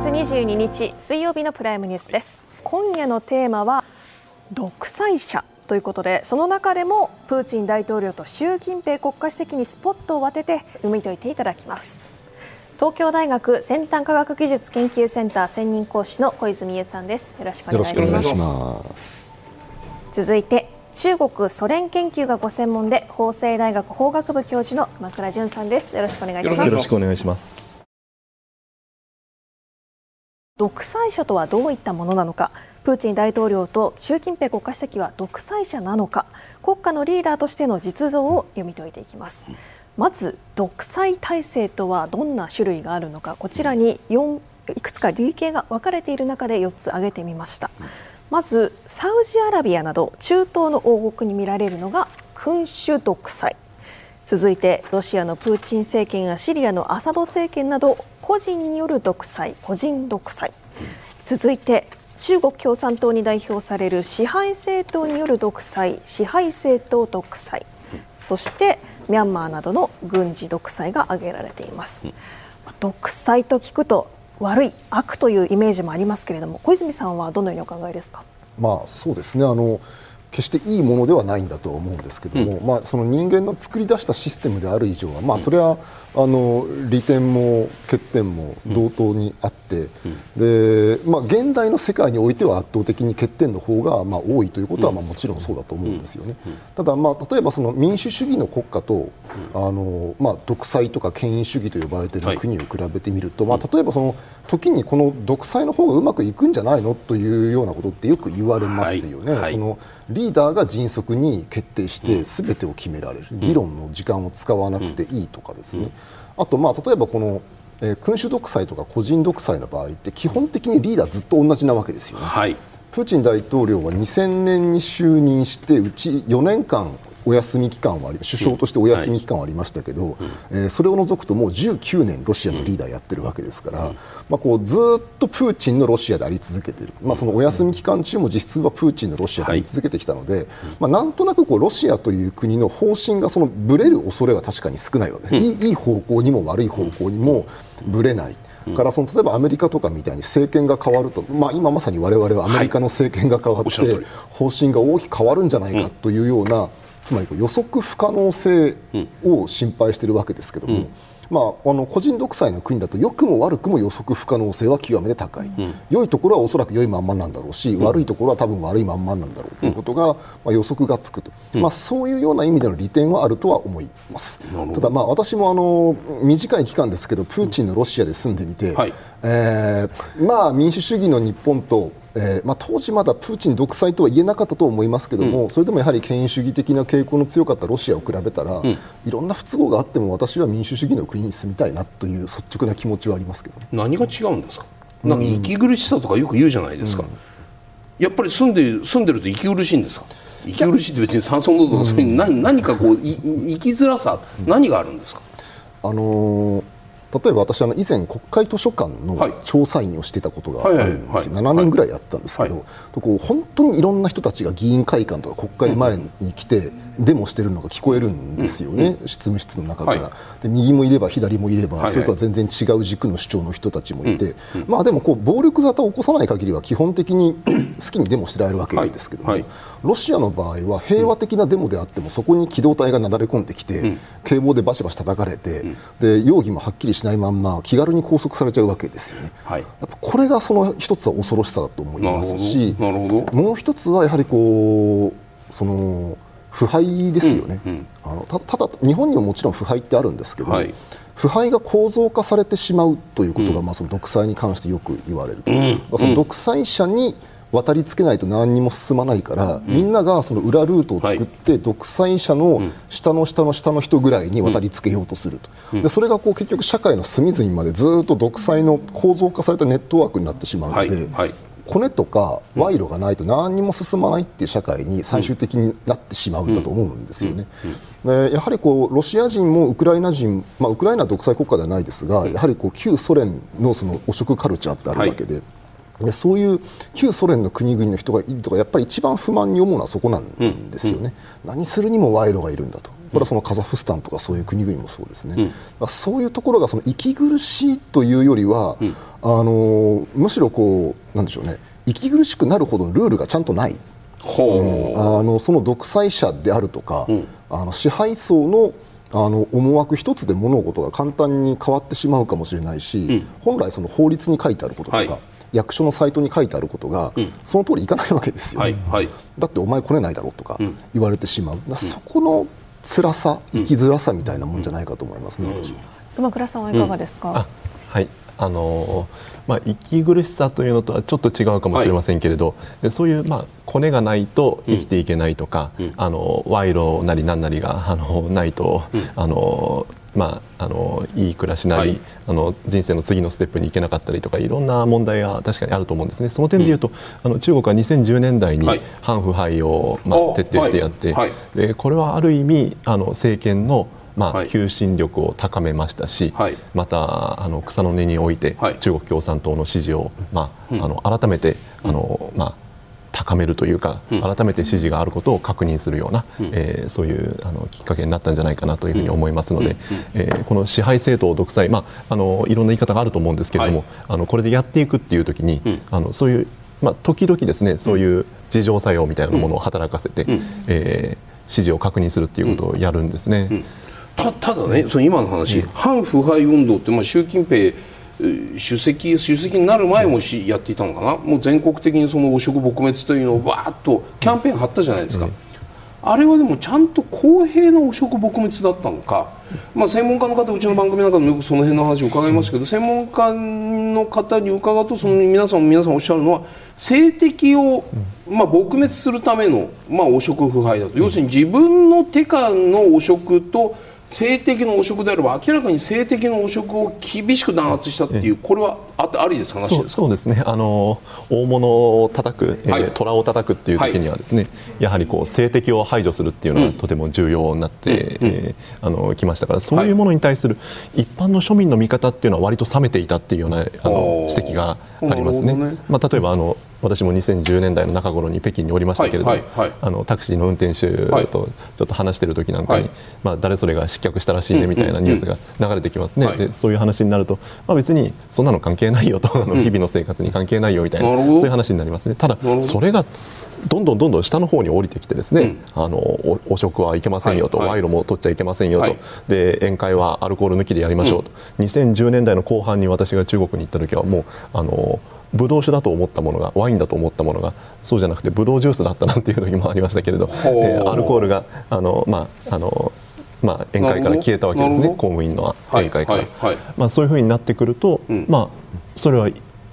11月22日水曜日のプライムニュースです。今夜のテーマは独裁者ということでその中でもプーチン大統領と習近平国家主席にスポットを当てて読み解いていただきます。東京大学先端科学技術研究センター専任講師の小泉優さんです。よろしくお願いします。続いて中国ソ連研究がご専門で法政大学法学部教授の熊倉淳さんです。よろしくお願いします。よろしくお願いします独裁者とはどういったものなのか。プーチン大統領と習近平国家主席は独裁者なのか。国家のリーダーとしての実像を読み解いていきます。まず独裁体制とはどんな種類があるのか。こちらに4いくつか類型が分かれている中で4つ挙げてみました。まずサウジアラビアなど中東の王国に見られるのが君主独裁。続いてロシアのプーチン政権やシリアのアサド政権など個人による独裁個人独裁。続いて中国共産党に代表される支配政党による独裁支配政党独裁。そしてミャンマーなどの軍事独裁が挙げられています。独裁と聞くと悪い悪というイメージもありますけれども小泉さんはどのようにお考えですか？まあそうですね。あの決していいものではないんだとは思うんですけども、うん、まあ、その人間の作り出したシステムである以上は、まあ、それはあの利点も欠点も同等にあって、でまあ、現代の世界においては圧倒的に欠点の方がまあ多いということはまあもちろんそうだと思うんですよね。ただ、まあ、例えばその民主主義の国家とあの、まあ、独裁とか権威主義と呼ばれてい。る国を比べてみると、まあ、例えばその時にこの独裁の方がうまくいくんじゃないのというようなことってよく言われますよね。そのリーダーが迅速に決定して全てを決められる、議論の時間を使わなくていいとかですね、あと、まあ、例えばこの、えー、君主独裁とか個人独裁の場合って基本的にリーダーずっと同じなわけですよね。はい、プーチン大統領は2000年に就任してうち4年間お休み期間はあり首相としてお休み期間はありましたけど、うん。はい、えー、それを除くともう19年ロシアのリーダーやってるわけですから、うん、まあ、こうずっとプーチンのロシアであり続けている、まあ、そのお休み期間中も実質はプーチンのロシアであり続けてきたので、はい、まあ、なんとなくこうロシアという国の方針がそのぶれる恐れは確かに少ないわけです、うん、いいいい方向にも悪い方向にもぶれない。からその例えばアメリカとかみたいに政権が変わると、まあ、今まさに我々はアメリカの政権が変わって、方針が大きく変わるんじゃないかというような、つまり予測不可能性を心配しているわけですけども、うん、まあ、あの個人独裁の国だと良くも悪くも予測不可能性は極めて高い、うん、良いところはおそらく良いまんまなんだろうし、うん、悪いところは多分悪いまんまなんだろうということが、まあ、予測がつくと、まあ、そういうような意味での利点はあるとは思います。ただ、まあ、私もあの短い期間ですけどプーチンのロシアで住んでみて、はい、えー、まあ、民主主義の日本とえーまあ、当時まだプーチン独裁とは言えなかったと思いますけども、うん、それでもやはり権威主義的な傾向の強かったロシアを比べたら、うん、いろんな不都合があっても私は民主主義の国に住みたいなという率直な気持ちはありますけど、何が違うんですか？なんか息苦しさとかよく言うじゃないですか、うん、やっぱり住んで住んでると息苦しいんですか？息苦しいって別に酸素濃度とかそういう何何かこうい生きづらさ、何があるんですか？あのー例えば私あの以前国会図書館の調査員をしてたことがあるんですよ、7年ぐらいやったんですけど、こう本当にいろんな人たちが議員会館とか国会前に来てデモしてるのが聞こえるんですよね、執務室の中から、で右もいれば左もいれば、それとは全然違う軸の主張の人たちもいて、まあ、でもこう暴力沙汰を起こさない限りは基本的に 好きにデモしてられるわけですけども、ロシアの場合は平和的なデモであってもそこに機動隊がなだれ込んできて、警棒でバシバシ叩かれて、で容疑もはっきりしないまんま気軽に拘束されちゃうわけですよね、はい、やっぱこれがその一つは恐ろしさだと思いますしもう一つはやはりこうその腐敗ですよね、うんうん、あのただ日本にももちろん腐敗ってあるんですけど、はい、腐敗が構造化されてしまうということが、うん、まあ、その独裁に関してよく言われる、うん、その独裁者に渡りつけないと何にも進まないから、うん、みんながその裏ルートを作って、はい、独裁者の下の下の下の人ぐらいに渡りつけようとすると、うん、でそれがこう結局社会の隅々までずっと独裁の構造化されたネットワークになってしまうので。はい。はい。コネとか賄賂がないと何にも進まないっていう社会に最終的になってしまうんだと思うんですよね。でやはりこうロシア人もウクライナ人、まあ、ウクライナは独裁国家ではないですがやはりこう旧ソ連のその汚職カルチャーってあるわけで。はいでそういう旧ソ連の国々の人がいるとかやっぱり一番不満に思うのはそこなんですよね、うんうん、何するにも賄賂がいるんだと。これはそのカザフスタンとかそういう国々もそうですね、うん、そういうところがその息苦しいというよりは、うん、あのむしろこうなんでしょうね。息苦しくなるほどのルールがちゃんとない、う。ん、あのその独裁者であるとか、あの支配層のあの思惑一つで物事が簡単に変わってしまうかもしれないし、本来その法律に書いてあることとか、はい役所のサイトに書いてあることが、うん、その通りいかないわけですよ、はいはい、だってお前来れないだろうとか言われてしまう、うん、そこの辛さ生きづらさみたいなもんじゃないかと思いますね、私は。熊倉さんはいかがですか、はい。あのまあ、息苦しさというのとはちょっと違うかもしれませんけれど、はい、そういう、まあ、コネがないと生きていけないとか、うん、あの賄賂なり何なりがあのないと、うん、あのまあ、あのいい暮らしなり、はい、あの人生の次のステップに行けなかったりとかいろんな問題が確かにあると思うんですね、その点でいうと、うん、あの中国は2010年代に反腐敗を、まあ、徹底してやって、はい、でこれはある意味あの政権のまあ、求心力を高めましたし、はい、またあの草の根において中国共産党の支持を、まあ、あの改めてあの、まあ、高めるというか、改めて支持があることを確認するような、うん、えー、そういうあのきっかけになったんじゃないかなというふうに思いますので、えー、この支配政党独裁、まあ、あのいろんな言い方があると思うんですけれども、はい、あのこれでやっていくっていう時に、うん、あのそういう、まあ、時々ですねそういう自浄作用みたいなものを働かせて、うん、えー、支持を確認するっていうことをやるんですね。たただね、その今の話、反腐敗運動って、まあ、習近平主席主席になる前もしやっていたのかな？もう全国的にその汚職撲滅というのをわーっとキャンペーン張ったじゃないですか、あれはでもちゃんと公平な汚職撲滅だったのか、まあ、専門家の方うちの番組なんかでもよくその辺の話を伺いましたけど、専門家の方に伺うとその皆さん皆さんおっしゃるのは政敵を、まあ、撲滅するための、まあ、汚職腐敗だと。要するに自分の手下の汚職と性的の汚職であれば明らかに性的の汚職を厳しく弾圧したっていうこれはあありです話ですか？そうですね。あの大物を叩く、えー、はい、虎を叩くっていう時にはですね、はい、やはりこう性的を排除するっていうのがとても重要になって、うん、えー、あのきましたからそういうものに対する一般の庶民の見方っていうのは割と冷めていたっていうようなあの指摘がありますね。ね。まあ、例えばあの私も2010年代の中頃に北京におりましたけれども、はいはいはい、あのタクシーの運転手とちょっと話している時なんかに、はい、まあ、誰それが失脚したらしいねみたいなニュースが流れてきますね、うんうんうん、でそういう話になると、まあ、別にそんなの関係ないよとあの日々の生活に関係ないよみたいな、うん、そういう話になりますね。ただそれがどんどんどんどん下の方に降りてきてですね、うん、あの汚職はいけませんよと、はいはい、賄賂も取っちゃいけませんよと、はい、で宴会はアルコール抜きでやりましょうと、うん、2010年代の後半に私が中国に行った時はもうあのブドウ酒だと思ったものがワインだと思ったものがそうじゃなくてブドウジュースだったなんていう時もありましたけれど、えー、アルコールがあの、まああのまあ、宴会から消えたわけですね公務員の宴会から、はいはいはい、まあ、そういうふうになってくると、うん、まあ、それは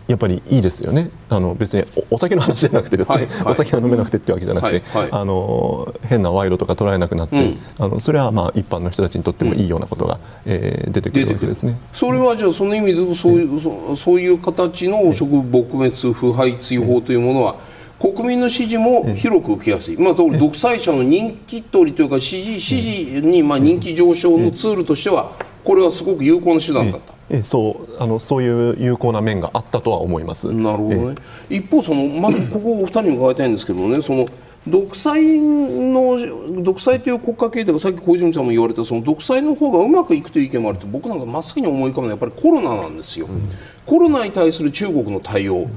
やっぱりいいですよね。あの別にお酒の話じゃなくてですね、はいはい、お酒が飲めなくてってわけじゃなくて、はいはい、あの変な賄賂とか捉えなくなって、うん、あのそれはまあ一般の人たちにとってもいいようなことが、うん、えー、出てくるわけですね。それはじゃあその意味で言うとそういうそそういう形の汚職撲滅腐敗追放というものは、国民の支持も広く受けやすい、まあ、独裁者の人気取りというか支持支持にまあ人気上昇のツールとしてはこれはすごく有効な手段だった。えそうあのそういう有効な面があったとは思います。なるほどね。一方そのまずここお二人に伺いたいんですけどね、その独裁の独裁という国家経済がさっき小泉さんも言われたその独裁の方がうまくいくという意見もあると僕なんか真っ先に思い浮かぶのはやっぱりコロナなんですよ。うん、コロナに対する中国の対応、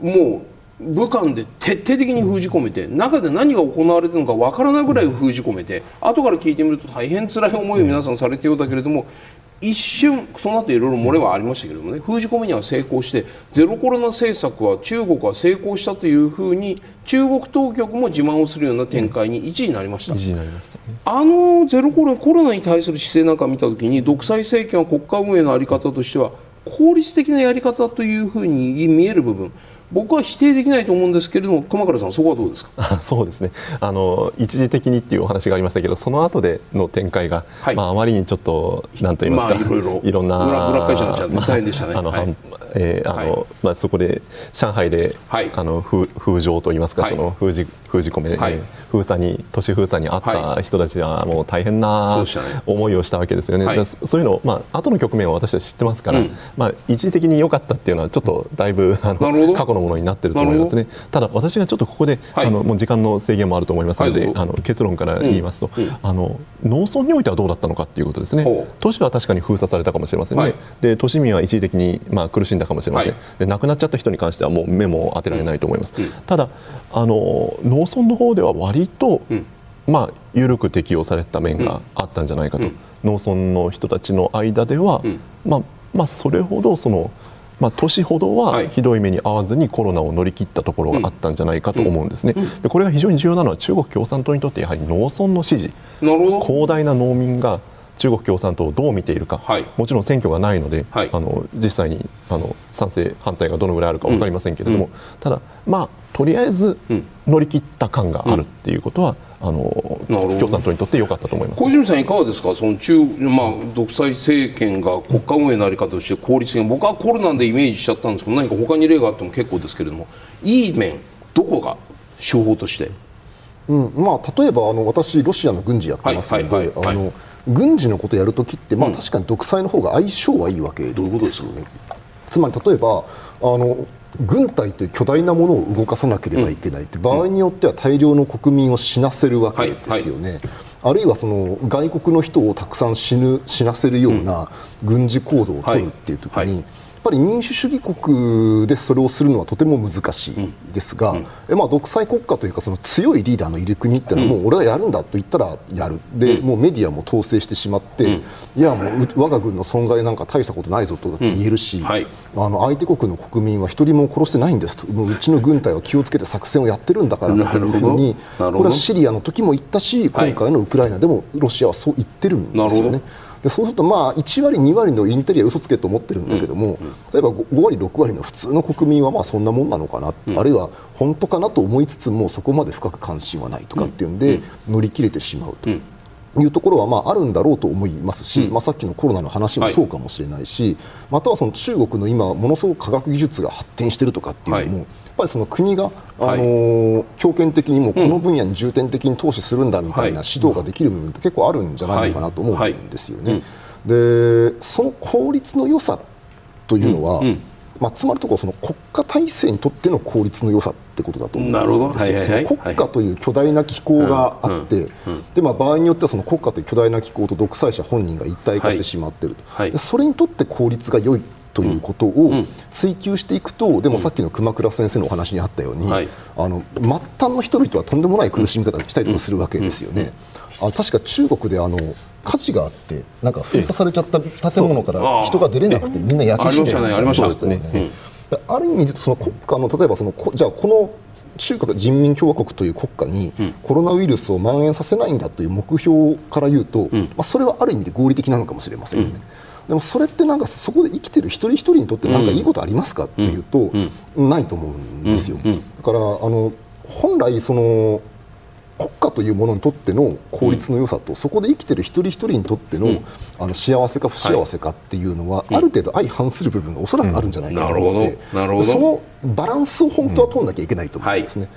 もう武漢で徹底的に封じ込めて中で何が行われているのかわからないぐらい封じ込めて後から聞いてみると大変辛い思いを皆さんされているようだけれども一瞬その後いろいろ漏れはありましたけれどもね封じ込めには成功してゼロコロナ政策は中国は成功したというふうに中国当局も自慢をするような展開に一時なりました、あのゼロコロナコロナに対する姿勢なんか見た時に独裁政権は国家運営の在り方としては効率的なやり方というふうに見える部分僕は否定できないと思うんですけれども熊倉さんそこはどうですか？そうですね。あの一時的にっていうお話がありましたけどその後での展開が、はい、まあ、あまりにちょっとなんと言いますか、まあ、いろいろいろんな裏裏会社になっちゃって大変でしたね、あの、はい、えー、あの、はい、まあ、そこで上海で、はい、あの風風情といいますか、はい、その封じ封じ込め、はい、封鎖に都市封鎖にあった人たちはもう大変な思いをしたわけですよね。はい、そういうのまあ後の局面を私は知ってますから、うん、まあ一時的に良かったっていうのはちょっとだいぶあの過去のものになっていると思いますね、ただ、私がちょっとここで、はい、あのもう時間の制限もあると思いますので、はい、あの結論から言いますと、うん。うん、あの農村においてはどうだったのかということですね、都市は確かに封鎖されたかもしれませんね、はい、で都市民は一時的に、まあ、苦しんだかもしれません、で亡くなっちゃった人に関してはもう目も当てられないと思います。うん、ただあの農村の方では割と、まあ、緩く適用された面があったんじゃないかと、農村の人たちの間では、まあまあ、それほどその、まあ、都市ほどはひどい目に遭わずにコロナを乗り切ったところがあったんじゃないかと思うんですね、でこれが非常に重要なのは中国共産党にとってやはり農村の支持。広大な農民が中国共産党をどう見ているか、はい、もちろん選挙がないので、はい、あの実際にあの賛成、反対がどのぐらいあるか分かりませんけれども、うん、ただ、まあ、とりあえず乗り切った感があるっていうことは、あの共産党にとって良かったと思います。小泉さん、いかがですか、その中まあ、独裁政権が国家運営の在り方として効率的僕はコロナでイメージしちゃったんですけど、何か他に例があっても結構ですけれども、いい面、どこが手法として？うん。まあ、例えばあの私、ロシアの軍事やってますので、あの軍事のことやるときって、まあ、確かに独裁の方が相性はいいわけですよね。つまり例えばあの軍隊という巨大なものを動かさなければいけないって、場合によっては大量の国民を死なせるわけですよね。あるいはその外国の人をたくさん死ぬ死なせるような軍事行動を取るっていう時に、ぱり民主主義国でそれをするのはとても難しいですが、うん、まあ、独裁国家というかその強いリーダーのいる国っていうのはもう俺はやるんだと言ったらやる。で、もうメディアも統制してしまって、いやもう我が軍の損害なんか大したことないぞとって言えるし、はい、あの相手国の国民は一人も殺してないんですと。もううちの軍隊は気をつけて作戦をやってるんだからというふうにこれはシリアの時も言ったし今回のウクライナでもロシアはそう言ってるんですよね。でそうするとまあ1割、2割のインテリア嘘つけと思ってるんだけども、例えば 5, 割、6割の普通の国民はまあそんなもんなのかな、あるいは本当かなと思いつつもそこまで深く関心はないとかっていうんで乗り切れてしまうと。いうところはまああるんだろうと思いますし、まあ、さっきのコロナの話もそうかもしれないし、またはその中国の今ものすごく科学技術が発展しているとかっていうのも、ぱりその国が、あのー、強権的にもこの分野に重点的に投資するんだみたいな指導ができる部分って結構あるんじゃないのかなと思うんですよね。でその効率の良さというのは、うんうん。まあ、つまりところその国家体制にとっての効率の良さってことだと思うんですよ、はいはい、国家という巨大な機構があって、でまあ、場合によってはその国家という巨大な機構と独裁者本人が一体化してしまっていると、はい、でそれにとって効率が良いということを追求していくと、でもさっきの熊倉先生のお話にあったように、あの末端の人々はとんでもない苦しみ方をしたりとかするわけですよね。あ確か中国であの火事があってなんか封鎖されちゃった建物から人が出れなくてみんな焼け死んでありましたね。ある意味でその国家の例えばそのじゃあこの中国人民共和国という国家にコロナウイルスを蔓延させないんだという目標から言うと、まあ、それはある意味で合理的なのかもしれませんよね。でもそれってなんかそこで生きてる一人一人にとって何かいいことありますかっていうと、ないと思うんですよ。だからあの本来その国家というものにとっての効率の良さと、そこで生きてる一人一人にとっての,、あの幸せか不幸せかっていうのは、ある程度相反する部分がおそらくあるんじゃないかと思って、そのバランスを本当は取らなきゃいけないと思うんですね。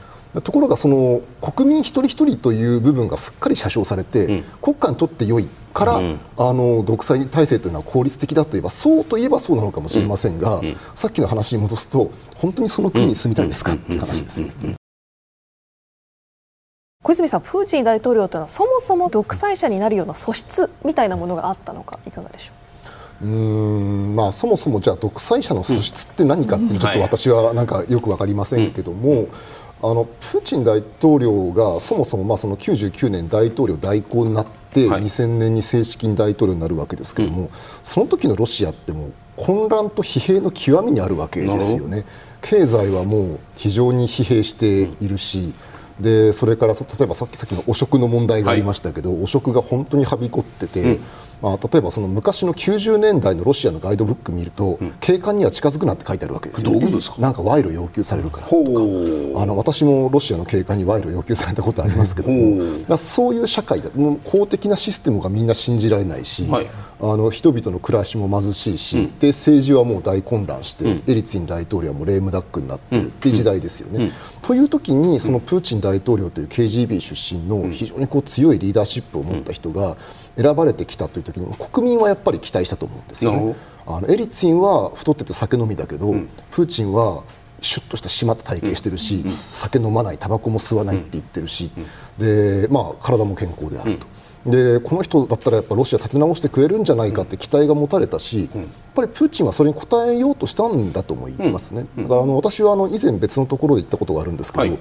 ところがその国民一人一人という部分がすっかり写生されて、うん、国家にとって良いから、うん、あの独裁体制というのは効率的だといえばそうといえばそうなのかもしれませんが、うん、さっきの話に戻すと本当にその国に住みたいですか？っていう話ですよ。小泉さん、プーチン大統領というのはそもそも独裁者になるような素質みたいなものがあったのかいかがでしょう？うんまあ、そもそもじゃあ独裁者の素質って何かってちょっと私はなんかよく分かりませんけども、あのプーチン大統領がそもそもまあその99年大統領代行になって、はい、2000年に正式に大統領になるわけですけれども、うん、その時のロシアってもう混乱と疲弊の極みにあるわけですよね。経済はもう非常に疲弊しているし、うん、でそれから例えばさっきさっきの汚職の問題がありましたけど、はい、汚職が本当にはびこってて、うんまあ、例えばその昔の90年代のロシアのガイドブック見ると、うん、警官には近づくなって書いてあるわけですよ、どういうですか？なんか賄賂要求されるから。とかあの私もロシアの警官に賄賂要求されたことありますけどもそういう社会だ公的なシステムがみんな信じられないし、はい、あの人々の暮らしも貧しいし、うん、で政治はもう大混乱して、うん、エリツィン大統領はもうレームダックになってるっていう時代ですよね。という時にそのプーチン大統領という KGB 出身の非常にこう強いリーダーシップを持った人が、選ばれてきたという時に国民はやっぱり期待したと思うんですよね。あのエリツィンは太ってて酒飲みだけど、うん、プーチンはシュッとした締まった体型してるし、酒飲まないタバコも吸わないって言ってるし、でまあ、体も健康であると。でこの人だったらやっぱロシア立て直してくれるんじゃないかって期待が持たれたし、やっぱりプーチンはそれに応えようとしたんだと思いますね、だからあの私はあの以前別のところで言ったことがあるんですけど、はい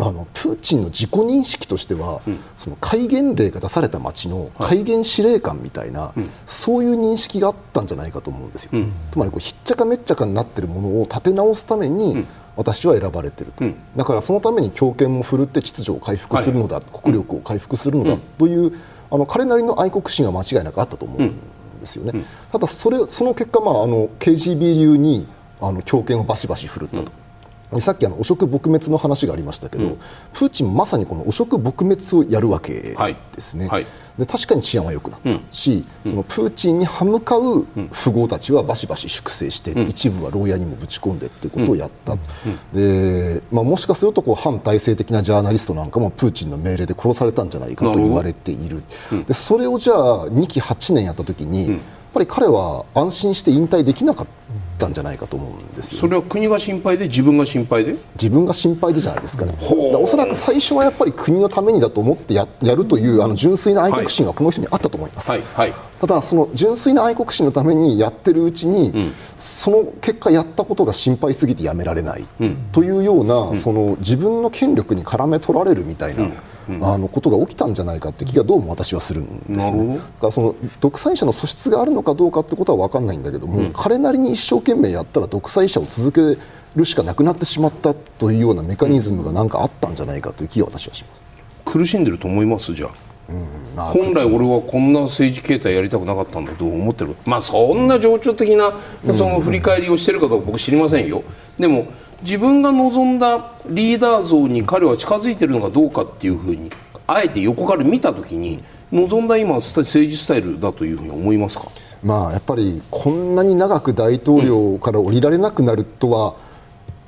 あのプーチンの自己認識としては、うん、その戒厳令が出された町の戒厳司令官みたいな、はい、そういう認識があったんじゃないかと思うんですよ、うん、つまりこうひっちゃかめっちゃかになっているものを立て直すために、私は選ばれていると、だからそのために強権も振るって秩序を回復するのだ、はい、国力を回復するのだというあの彼なりの愛国心は間違いなくあったと思うんですよね、ただそれその結果、まあ、あの KGB 流にあの強権をバシバシ振るったと。さっきあの汚職撲滅の話がありましたけど、うん、プーチンまさにこの汚職撲滅をやるわけですね、はい。はい、で確かに治安は良くなった。し、うん、そのプーチンに歯向かう富豪たちはバシバシ粛清して、うん、一部は牢屋にもぶち込んでってことをやった、でまあ、もしかするとこう反体制的なジャーナリストなんかもプーチンの命令で殺されたんじゃないかと言われている、でそれをじゃあ2期8年やった時に、やっぱり彼は安心して引退できなかった。ったんじゃないかと思うんですよ、それは国が心配で自分が心配で？自分が心配でじゃないですかね、おそらく最初はやっぱり国のためにだと思ってややるというあの純粋な愛国心がこの人にあったと思います、はいはい、ただその純粋な愛国心のためにやってるうちに、うん、その結果やったことが心配すぎてやめられない、うん、というような、うん、その自分の権力に絡め取られるみたいな、あのことが起きたんじゃないかって気がどうも私はするんですよ、ね、だからその独裁者の素質があるのかどうかってことは分かんないんだけども、彼なりに一生懸命やったら独裁者を続けるしかなくなってしまったというようなメカニズムが何かあったんじゃないかという気が私はします。苦しんでると思いますじゃあ。本来俺はこんな政治形態やりたくなかったんだと思ってる。まあそんな情緒的なその振り返りをしてるかどうか僕知りませんよ。でも自分が望んだリーダー像に彼は近づいてるのかどうかっていうふうにあえて横から見た時に望んだ今政治スタイルだというふうに思いますか？まあやっぱりこんなに長く大統領から降りられなくなるとは、うん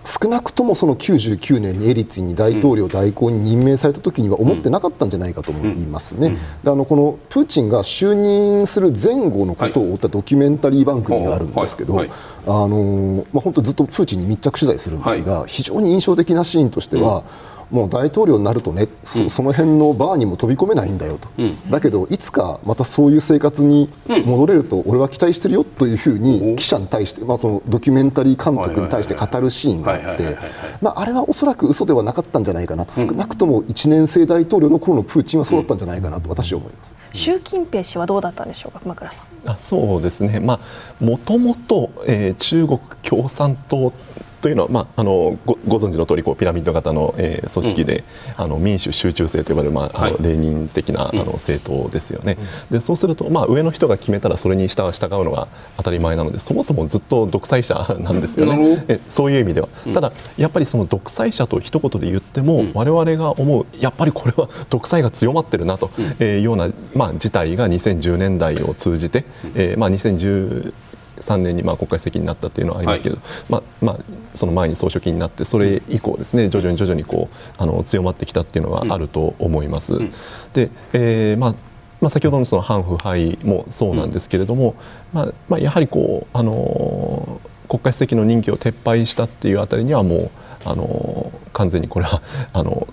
少なくともその99年にエリツィンに大統領代行に任命された時には思ってなかったんじゃないかと思いますね、であのこのプーチンが就任する前後のことを追ったドキュメンタリー番組があるんですけど、あのまあ、本当ずっとプーチンに密着取材するんですが、非常に印象的なシーンとしては、もう大統領になるとね、そその辺のバーにも飛び込めないんだよと、うん、だけどいつかまたそういう生活に戻れると俺は期待してるよというふうに記者に対して、まあ、そのドキュメンタリー監督に対して語るシーンがあってあれはおそらく嘘ではなかったんじゃないかなと、少なくとも1年生大統領の頃のプーチンはそうだったんじゃないかなと私は思います。習近平氏はどうだったんでしょうか、熊倉さん。あそうですね、まあ、もともと、えー、中国共産党というのは、まあ、あのごご存知の通りこりピラミッド型の、えー、組織で、うん、あの民主集中制と呼ばれる、まあ、はい、あのレーニン的な、あの政党ですよね、うん、でそうすると、まあ、上の人が決めたらそれに従うのが当たり前なのでそもそもずっと独裁者 なんですよね、えそういう意味では、うん、ただやっぱりその独裁者と一言で言っても、われわれが思うやっぱりこれは 独裁が強まってるなというような、まあ、事態が2010年代を通じて、えーまあ、2010 3年にまあ国会席になったというのはありますけど、はい、まあまあ、その前に総書記になってそれ以降ですね徐々に徐々にこうあの強まってきたっていうのはあると思います。うん、で、えー、まあまあ、先ほどのその反腐敗もそうなんですけれども、うん、まあまあ、やはりこう、あの国家主席の任期を撤廃したっていうあたりにはもう、あの完全にこれはあの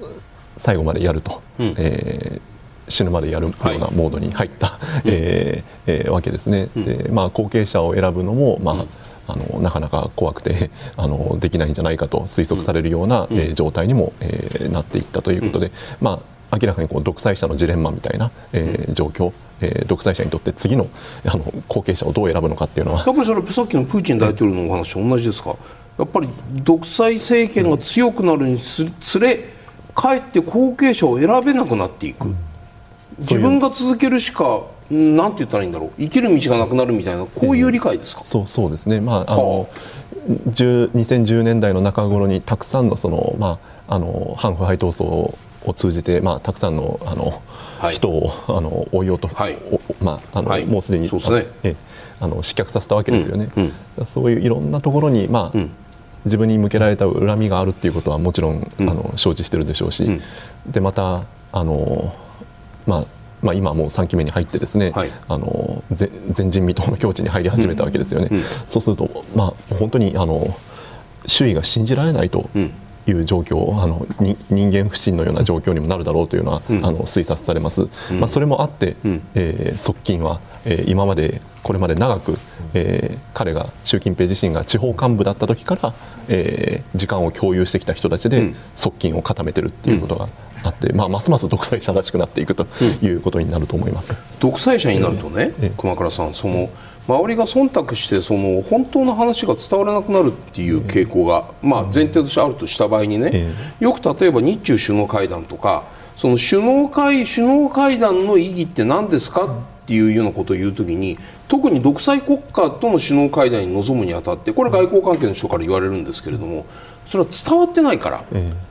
最後までやると、うん、えー死ぬまでやるようなモードに入った、はい、えー、えー、わけですね。うん、でまあ、後継者を選ぶのも、まあ、うん。あのなかなか怖くて あのできないんじゃないかと推測されるような、うん、えー、状態にも、えー、なっていったということで、うん、まあ、明らかにこう独裁者のジレンマみたいな、えー、状況、えー、独裁者にとって次のあの後継者をどう選ぶのかっていうのは。やっぱりそれさっきのプーチン大統領のお話と同じですか？やっぱり独裁政権が強くなるにつれかえって後継者を選べなくなっていく。自分が続けるしかなんて言ったらいいんだろう。生きる道がなくなるみたいなこういう理解ですか、えー、そうそうですね、まあ、あの2010年代の中頃にたくさんのその、まあ、あの反腐敗闘争を通じて、まあ、たくさんのあの、はい、人をあの追いようと、はい、まああの、はい、もうすでにそうですね、えあの失脚させたわけですよね、うんうん、そういういろんなところに、まあ、うん、自分に向けられた恨みがあるっていうことはもちろん、あの承知してるでしょうし、でまたあのまあまあ、今もう3期目に入ってですね、はい、あの前人未到の境地に入り始めたわけですよね。うんうん、そうすると、まあ、本当にあの周囲が信じられないと。いう状況あの人間不信のような状況にもなるだろうというのは、うん、あの推察されます、うん、まあ、それもあって、うん、えー、側近は、えー、今までこれまで長く、えー、彼が習近平自身が地方幹部だった時から、えー、時間を共有してきた人たちで側近を固めてるっていうことがあって、まあ、ますます独裁者らしくなっていくということになると思います、独裁者になるとね、えー、熊倉さんその、周りが忖度してその本当の話が伝わらなくなるっていう傾向が、まあ、前提としてあるとした場合にね、よく例えば日中首脳会談とかその首脳会首脳会談の意義って何ですかっていうようなことを言うときに特に独裁国家との首脳会談に臨むにあたってこれ外交関係の人から言われるんですけれどもそれは伝わってないから。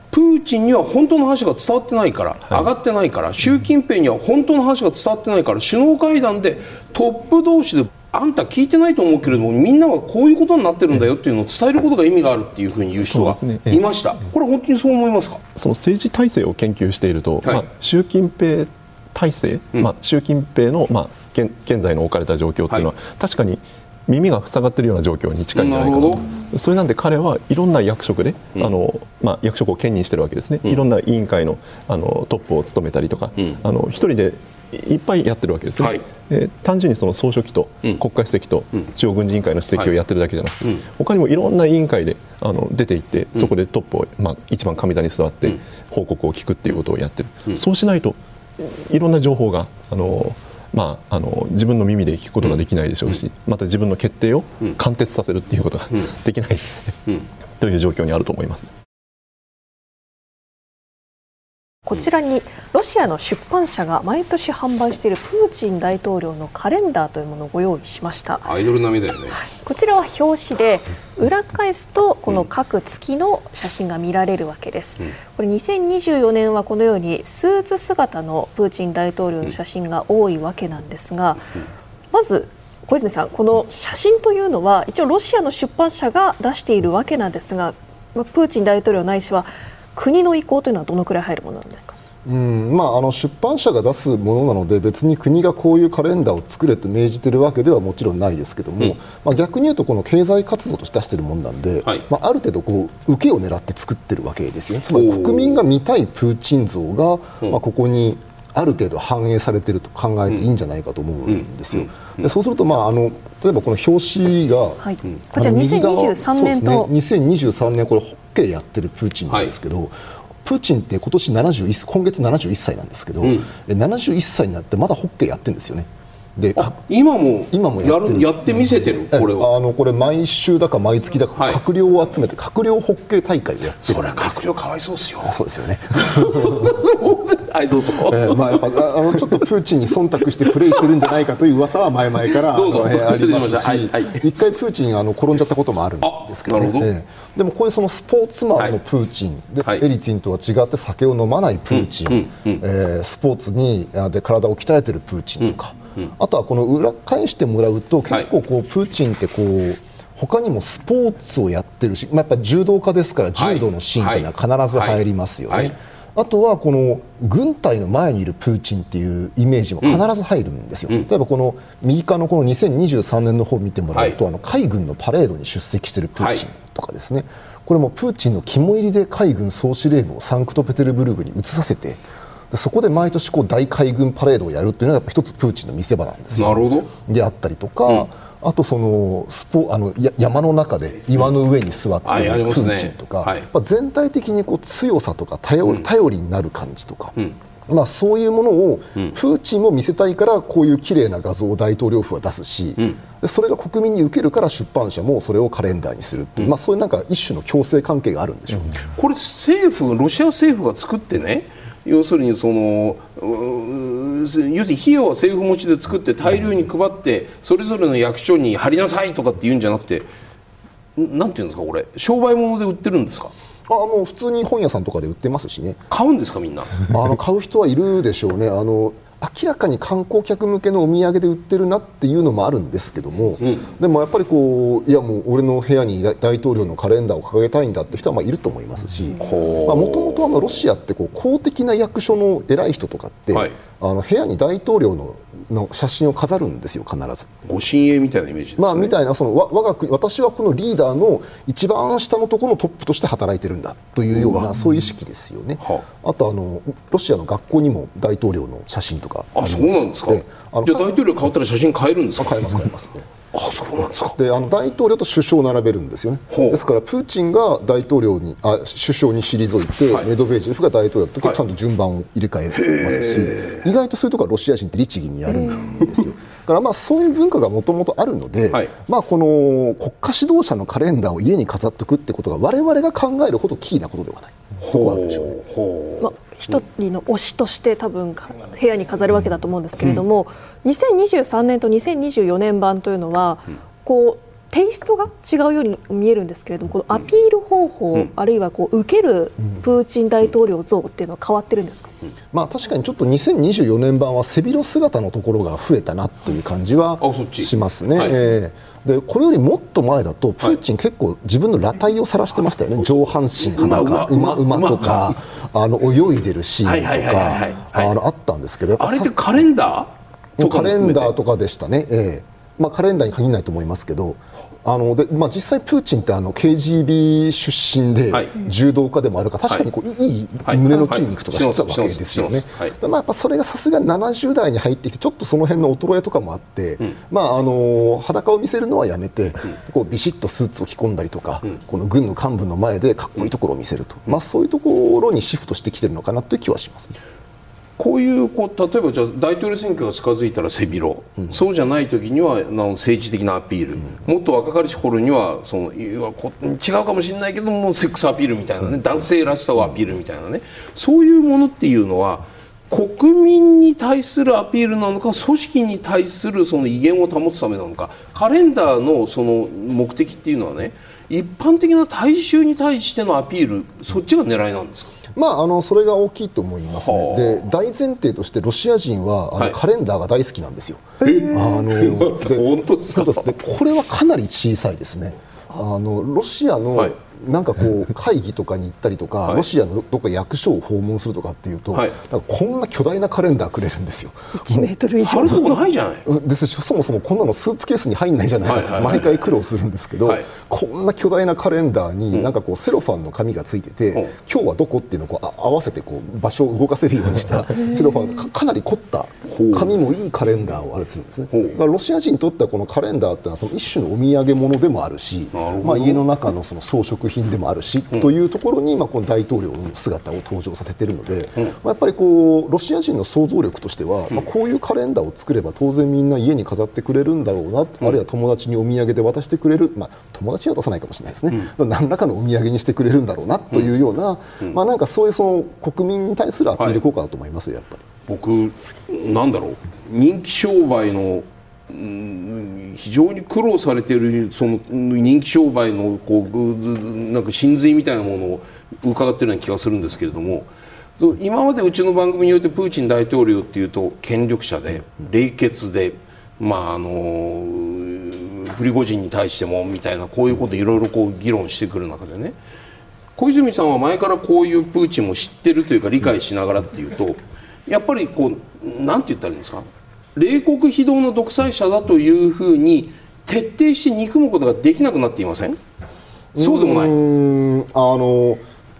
プーチンには本当の話が伝わってないから、上がってないから、習近平には本当の話が伝わってないから、首脳会談でトップ同士であんた聞いてないと思うけれどもみんなはこういうことになってるんだよっていうのを伝えることが意味があるっていうふうに言う人がいました、ね、これ本当にそう思いますか？その政治体制を研究していると、はい、まあ、習近平体制、うん、まあ、習近平の、まあ、現現在の置かれた状況っていうのは、はい、確かに耳が塞がっているような状況に近いんじゃないかと。それなんで彼はいろんな役職で、うん、あのまあ、役職を兼任しているわけですね、うん、いろんな委員会のあのトップを務めたりとか、うん、あの一人でいっぱいやってるわけですね、はい、で単純にその総書記と国家主席と中央軍事委員会の主席をやってるだけじゃなくて、はい、他にもいろんな委員会であの出ていってそこでトップを、まあ、一番上座に座って報告を聞くっていうことをやってる、そうしないといろんな情報があのまあ、あの自分の耳で聞くことができないでしょうし、また自分の決定を貫徹させるっていうことができない、という状況にあると思います。こちらにロシアの出版社が毎年販売しているプーチン大統領のカレンダーというものをご用意しました。アイドル並みだよね、こちらは表紙で裏返すとこの各月の写真が見られるわけです、これ2024年はこのようにスーツ姿のプーチン大統領の写真が多いわけなんですがまず小泉さんこの写真というのは一応ロシアの出版社が出しているわけなんですがプーチン大統領ないしは国の意向というのはどのくらい入るものなんですか？うん。まあ、あの出版社が出すものなので別に国がこういうカレンダーを作れと命じているわけではもちろんないですけども、うん、まあ、逆に言うとこの経済活動として出しているものなんで、はい、まあ、ある程度こう受けを狙って作ってるわけですよね。つまり国民が見たいプーチン像が、まあ、ここにある程度反映されていると考えていいんじゃないかと思うんですよ。でそうすると、まあ、あの例えばこの表紙が、はい、こちら2023年と、ね、2023年これホッケーやってるプーチンなんですけど、はいプーチンって今年71今月71歳なんですけど、うん、71歳になってまだホッケーやってるんですよね。で今も今もやるやってみせてる？これあのこれ毎週だか毎月だか、はい、閣僚を集めて閣僚ホッケー大会をやってるそれは閣僚かわいそうですよ。そうですよね。はいどうぞ、えー、まあやっぱあのちょっとプーチンに忖度してプレーしてるんじゃないかという噂は前々からどうぞ、えー、ありますし、はいはい、一回プーチンあの転んじゃったこともあるんですけどね、えー、でもこういうそのスポーツマンのプーチン、で、エリツィンとは違って酒を飲まないプーチン、うんうん、えー、スポーツにで体を鍛えてるプーチンとか、うんあとはこの裏返してもらうと結構こうプーチンってこう他にもスポーツをやってるし、まあ、やっぱ柔道家ですから柔道のシーンとい。うのは必ず入りますよね。あとはこの軍隊の前にいるプーチンっていうイメージも必ず入るんですよ、うん、例えばこの右側のこの2023年の方を見てもらうと、はい、あの海軍のパレードに出席しているプーチンとかですね、はい、これもプーチンの肝入りで海軍総司令部をサンクトペテルブルクに移させてでそこで毎年こう大海軍パレードをやるというのがやっぱ一つプーチンの見せ場なんですよ。なるほど。であったりとか、うん、あとそのスポあの山の中で岩の上に座っているプーチンとか、うんねはい、全体的にこう強さとか頼り,、頼りになる感じとか。うん。まあ、そういうものをプーチンも見せたいからこういう綺麗な画像を大統領府は出すし、うん、それが国民に受けるから出版社もそれをカレンダーにするっていう、うん、まあ、そういうなんか一種の強制関係があるんでしょう、これ政府ロシア政府が作ってね要するにその要するに費用は政府持ちで作って大量に配ってそれぞれの役所に貼りなさいとかって言うんじゃなくてなんていうんですかこれ？商売物で売ってるんですか？あもう普通に本屋さんとかで売ってますしね。買うんですかみんな？あの買う人はいるでしょうね。あの明らかに観光客向けのお土産で売ってるなっていうのもあるんですけども、うん、でもやっぱりこういやもう俺の部屋に大統領のカレンダーを掲げたいんだって人はまあいると思いますしもともとロシアってこう公的な役所の偉い人とかって、はい、あの部屋に大統領のの写真を飾るんですよ必ず。ご親衛みたいなイメージですね。まあ、みたいなそのわ我が国私はこのリーダーの一番下のところのトップとして働いてるんだというようなそういう意識ですよね。はあとあのロシアの学校にも大統領の写真とかあ、そうなんですか。じゃあ大統領変わったら写真変えるんですか。変えます変えますね。あ、そうなんですか。であの大統領と首相を並べるんですよね。ですからプーチンが大統領にあ首相に退いて、はい。メドベージェフが大統領の時ははい。ちゃんと順番を入れ替えますし、意外とそういうところはロシア人って律儀にやるんですよ。だからまあそういう文化がもともとあるので、はい。まあ、この国家指導者のカレンダーを家に飾っておくってことが我々が考えるほどキーなことではない。とこあるでしょうね。ほう。まあ、一人の推しとして多分か部屋に飾るわけだと思うんですけれども、2023年と2024年版というのは、こうテイストが違うように見えるんですけれどもこのアピール方法、あるいはこう受けるプーチン大統領像っていうのは変わってるんですか、まあ、確かにちょっと2024年版は背広姿のところが増えたなという感じはしますね。はい。えーでこれよりもっと前だとプーチン結構自分の裸体を晒してましたよね、上半身馬とか馬馬。馬とかあの泳いでるシーンとはいはいはいはいはい。かあのあったんですけどあれってさカレンダーとかカレンダーとかでしたね、ええ。まあ、カレンダーに限らないと思いますけどあので、まあ、実際、プーチンってあの KGB 出身ではい。柔道家でもあるから確かにこう、い、いはい。胸の筋肉とかしてたわけですよね。まあ、やっぱそれがさすがに70代に入ってきてちょっとその辺の衰えとかもあって、まあ、あの裸を見せるのはやめて、こうビシッとスーツを着込んだりとか、この軍の幹部の前でかっこいいところを見せると、まあ、そういうところにシフトしてきてるのかなという気はしますね。こういうこう例えばじゃあ大統領選挙が近づいたら背広、そうじゃない時にはあの政治的なアピール、もっと若かりし頃にはそのいやこ違うかもしれないけどもセックスアピールみたいなね、男性らしさをアピールみたいなね。そういうものっていうのは国民に対するアピールなのか組織に対するその威厳を保つためなのか。カレンダーのその目的っていうのはね一般的な大衆に対してのアピールそっちが狙いなんですか？まあ、あのそれが大きいと思いますね、はあ。で大前提としてロシア人はあの、はい。カレンダーが大好きなんですよ。あの本当ですか？これはかなり小さいですね。あのロシアの、はい。なんかこう会議とかに行ったりとか、はい。ロシアのどっか役所を訪問するとかっていうと、はい。なんかこんな巨大なカレンダーくれるんですよ。1メートル以上。貼るとこないじゃない。ですしそもそもこんなのスーツケースに入んないじゃないはいはいはい。毎回苦労するんですけど、はいこんな巨大なカレンダーになんかこうセロファンの紙がついてて、うん。今日はどこっていうのをこうあ合わせてこう場所を動かせるようにしたセロファンかかなり凝った紙もいいカレンダーをあれするんですね。ほう。だからロシア人にとってはこのカレンダーってのはその一種のお土産物でもあるしまあ、家の中のその装飾品でもあるし、というところにまあこの大統領の姿を登場させているので、まあ、やっぱりこうロシア人の想像力としては、まあ、こういうカレンダーを作れば当然みんな家に飾ってくれるんだろうな、あるいは友達にお土産で渡してくれる、まあ、友達には出さないかもしれないですね、何らかのお土産にしてくれるんだろうなというような、まあ、なんかそういうその国民に対するアピール効果だと思いますよ、やっぱり。僕なんだろう。人気商売のうん非常に苦労されているそのうん人気商売のこうぐなんか真髄みたいなものを伺っているような気がするんですけれども今までうちの番組においてプーチン大統領っていうと権力者で冷血で、まああのプリゴジンに対してもみたいなこういうこといろいろこう議論してくる中でね。小泉さんは前からこういうプーチンも知ってるというか理解しながらっていうとやっぱりこうなんて言ったらいいんですか？冷酷非道の独裁者だというふうに徹底して憎むことができなくなっていません？そうでもない。あの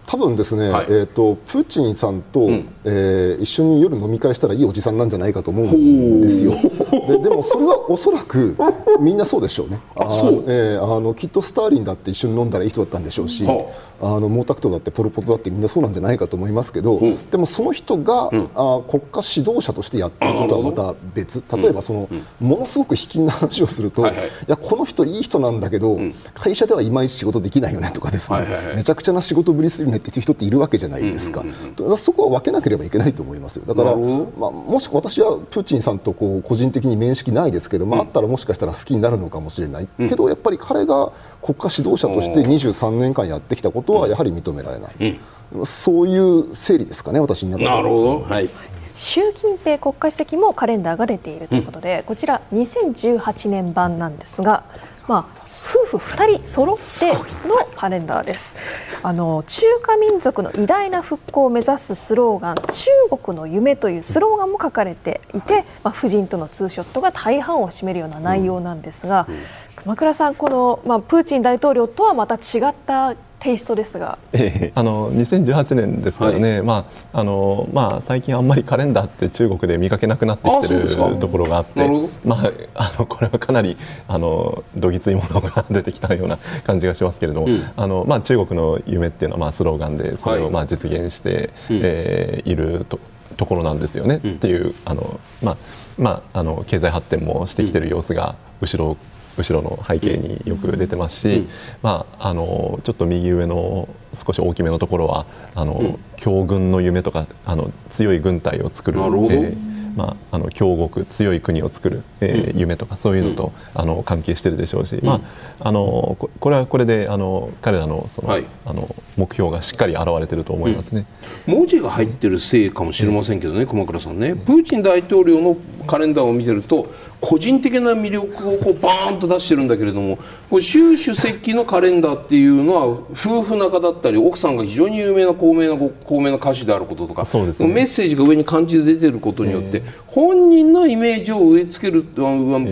多分ですね、はい。えー、とプーチンさんと、えー一緒に夜飲み会したらいいおじさんなんじゃないかと思うんですよ。ででもそれはおそらくみんなそうでしょうね。あそう。えーあのきっとスターリンだって一緒に飲んだらいい人だったんでしょうし、はあの毛沢東だってポル・ポトだってみんなそうなんじゃないかと思いますけど、ん。でもその人が、あ国家指導者としてやってることはまた別例えばその、ものすごく卑近な話をすると、はいはい。いやこの人いい人なんだけど、会社ではいまいち仕事できないよねとかですね、はいはいはい。めちゃくちゃな仕事ぶりするねっていう人っているわけじゃないですか,、だからそこは分けなければいけないと思いますよ。だから、まあ、もし私はプーチンさんとこう個人的に面識ないですけど、まあ、あったらもしかしたら好きになるのかもしれない、けどやっぱり彼が国家指導者として23年間やってきたことはやはり認められない、そういう整理ですかね私の中では。なるほど、はい、習近平国家主席もカレンダーが出ているということで、こちら2018年版なんですがまあ、夫婦2人揃ってのカレンダーです。あの中華民族の偉大な復興を目指すスローガン「中国の夢」というスローガンも書かれていて、まあ、夫人とのツーショットが大半を占めるような内容なんですが、熊倉さんこの、まあ、プーチン大統領とはまた違ったテイストですが、ええ、あの2018年ですけどね、はい、まああのまあ、最近あんまりカレンダーって中国で見かけなくなってきてるところがあってまあ、あのこれはかなりあのどぎついものが出てきたような感じがしますけれども、うん、あのまあ、中国の夢っていうのはまあスローガンでそれをまあ実現して、はい、えー、いるとところなんですよね、うん、っていうあの、まあまあ、あの経済発展もしてきてる様子が後ろ後ろの背景によく出てますし、うん、まあ、あのちょっと右上の少し大きめのところはあの、うん、強軍の夢とかあの強い軍隊を作る。えーまあ、あの強国強い国を作る、えー、夢とかそういうのと、あの関係してるでしょうし、まあ、あのこれはこれであの彼らのその、はい、あの目標がしっかり現れてると思いますね、文字が入ってるせいかもしれませんけどね、熊倉さんね。プーチン大統領のカレンダーを見てると個人的な魅力をこうバーンと出してるんだけれどもこ習主席のカレンダーっていうのは夫婦仲だったり奥さんが非常に有名な高名な高名な歌手であることとか、ね、メッセージが上に漢字で出てることによって、本人のイメージを植え付ける、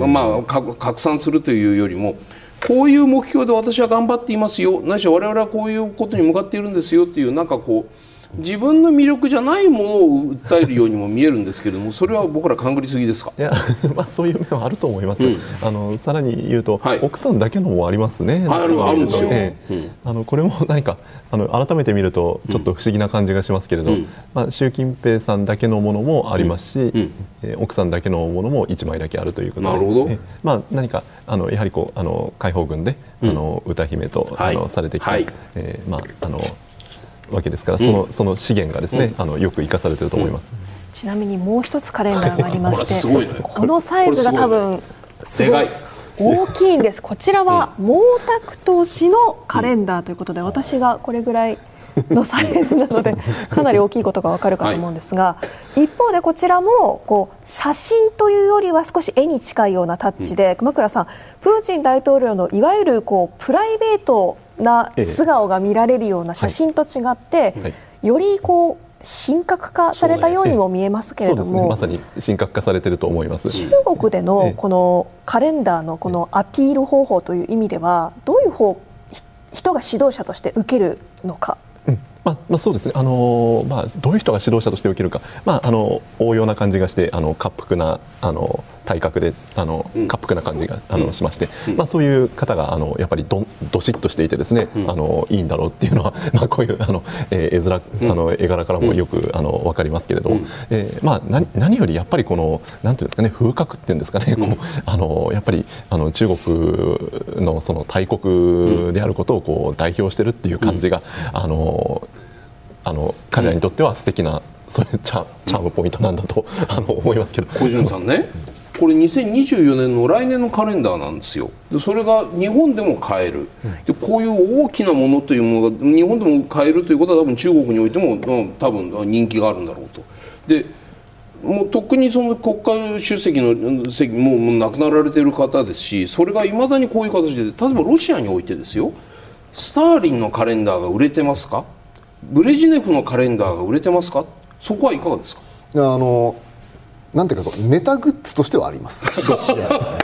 まあ、拡散するというよりも。こういう目標で私は頑張っていますよないしは我々はこういうことに向かっているんですよっていうなんかこう自分の魅力じゃないものを訴えるようにも見えるんですけれどもそれは僕ら勘ぐりすぎですか？いや、まあ、そういう面はあると思います、うん、あのさらに言うと、はい、奥さんだけのもありますね。あるあるんですよ、えーう。ん、あのこれも何かあの改めて見るとちょっと不思議な感じがしますけれど、うん、まあ、習近平さんだけのものもありますし、うん、えー、奥さんだけのものも1枚だけあるということで。なるほど、えー、まあ、何かあのやはりこうあの解放軍で、あの歌姫と、はい、あのされてきた、はい、えー、まああのわけですから、そのその資源がですね、あのよく生かされていると思います。ちなみにもう一つカレンダーがありまして、ね、このサイズが多分すごい大きいんです。こちらは 毛沢東氏のカレンダーということで、私がこれぐらいのサイズなので かなり大きいことがわかるかと思うんですが、はい、一方でこちらもこう写真というよりは少し絵に近いようなタッチで、うん、熊倉さんプーチン大統領のいわゆるこうプライベートな素顔が見られるような写真と違って、はいはい、よりこう神格化されたようにも見えますけれども、ね、まさに神格化されていると思います。中国でのこのカレンダーのこのアピール方法という意味ではどういう方人が指導者として受けるのかまあ、まあ、そうですね、あのまあ、どういう人が指導者として受けるか、まあ、あの応用な感じがしてあの滑腹なあの体格であの滑腹な感じが、あのしまして、まあ、そういう方があのやっぱりどどしっとしていてですね、あのいいんだろうっていうのは、まあ、こういうあの、えー、絵面あの絵柄からもよく、あの分かりますけれど。も、えーまあ、何何よりやっぱりこのなんていうんですかね風格っていうんですかね、こうあのやっぱりあの中国のその大国であることをこう代表してるっていう感じが、あのあの彼らにとっては素敵なそういうチャチャームポイントなんだと あの思いますけど。小泉さんね。これ2024年の来年のカレンダーなんですよ。でそれが日本でも買える。でこういう大きなものというものが日本でも買えるということは多分中国においても多分人気があるんだろうと。でもうとっくにその国家主席の席もう亡くなられている方ですしそれがいまだにこういう形で例えばロシアにおいてですよ。スターリンのカレンダーが売れてますか？ブレジネフのカレンダーが売れてますか？そこはいかがですか？あのなんていうかネタグッズとしてはあります。ロシア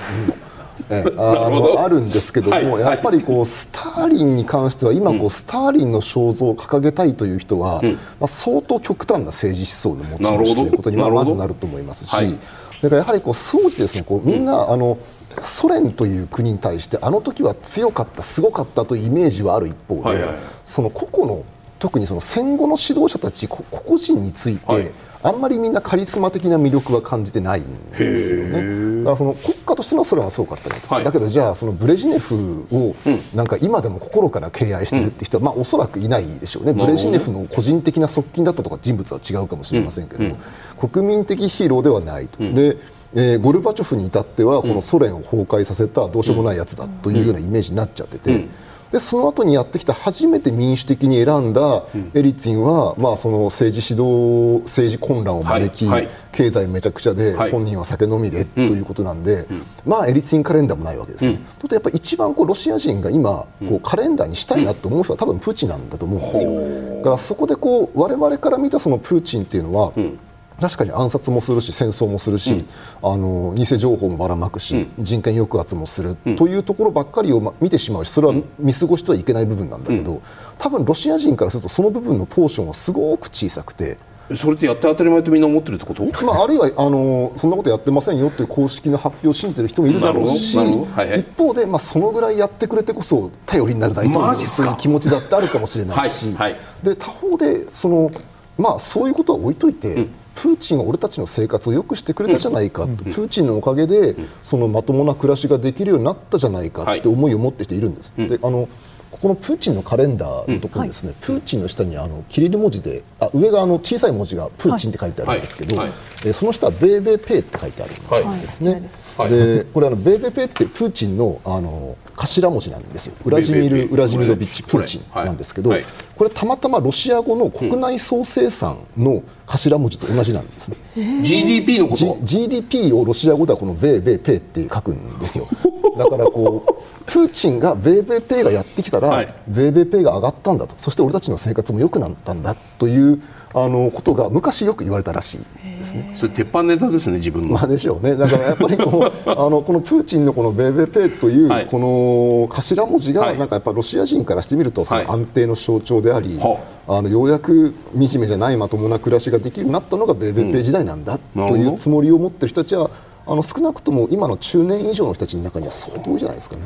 えあのあるんですけども、はい、やっぱりこうスターリンに関しては今こう、スターリンの肖像を掲げたいという人は、うん、まあ、相当極端な政治思想の持ち主ということにはまずなると思いますし、はい、だからやはりこう装置ですね。こうみんな、うん、あのソ連という国に対してあの時は強かったすごかったというイメージはある一方で、はいはいはい、その個々の特にその戦後の指導者たち個々人について、はい、あんまりみんなカリスマ的な魅力は感じてないんですよね。だからその国家としてのソ連はすごかったねと、はい、だけどじゃあそのブレジネフをなんか今でも心から敬愛してるって人は、まあおそらくいないでしょうね。ブレジネフの個人的な側近だったとか人物は違うかもしれませんけど、うん。うん、国民的ヒーローではないと。でえー、ゴルバチョフに至ってはこのソ連を崩壊させたどうしようもないやつだというようなイメージになっちゃってて、でその後にやってきた初めて民主的に選んだエリツィンは、まあ、その政治指導政治混乱を招き、はいはい。経済めちゃくちゃで、はい。本人は酒飲みでということなんで、まあエリツィンカレンダーもないわけですね。うとやっぱり一番こうロシア人が今こうカレンダーにしたいなと思う人は多分プーチンなんだと思うんですよ。だからそこでこう我々から見たそのプーチンっていうのは、確かに暗殺もするし戦争もするし、あの偽情報もばらまくし、人権抑圧もする、というところばっかりをま見てしまうしそれは見過ごしてはいけない部分なんだけど、多分ロシア人からするとその部分のポーションはすごく小さくて。それってやって当たり前とみんな思ってるってこと？まあ、あるいはあのそんなことやってませんよという公式の発表を信じてる人もいるだろうし、はいはい。一方で、まあ、そのぐらいやってくれてこそ頼りになる大統領マジっすか？という気持ちだってあるかもしれないし、はいはい。で他方でその、まあ、そういうことは置いといて、プーチンは俺たちの生活を良くしてくれたじゃないかと、プーチンのおかげでそのまともな暮らしができるようになったじゃないかって思いを持ってる人いるんです。であのここのプーチンのカレンダーのところにですね、プーチンの下にあのキリル文字であ上があの小さい文字がプーチンって書いてあるんですけど、はい。はい。えーその下はベーベーペーって書いてあるんですね。はい。はい。でこれあのベーベーペーってプーチンのあの頭文字なんですよ。ウラジミル・ベーベーペー。ウラジミロビッチ・プーチンなんですけど、はい。これたまたまロシア語の国内総生産の頭文字と同じなんですね。GDP のこと？G- GDP をロシア語ではこのベーベーペーって書くんですよ。だからこうプーチンがベーベーペーがやってきたら、はい。ベーベーペーが上がったんだと。そして俺たちの生活も良くなったんだというあのことが昔よく言われたらしいですね。それ鉄板ネタですね自分の、まあでしょうね、だからやっぱりこう あのこのプーチンのこのベーペーという、はい。この頭文字が、はい。なんかやっぱロシア人からしてみると、そはい。の安定の象徴であり、はあのようやく惨めじゃないまともな暮らしができるようになったのがベーベーペー時代なんだというつもりを持ってる人たちは、あの少なくとも今の中年以上の人たちの中には相当じゃないですかね。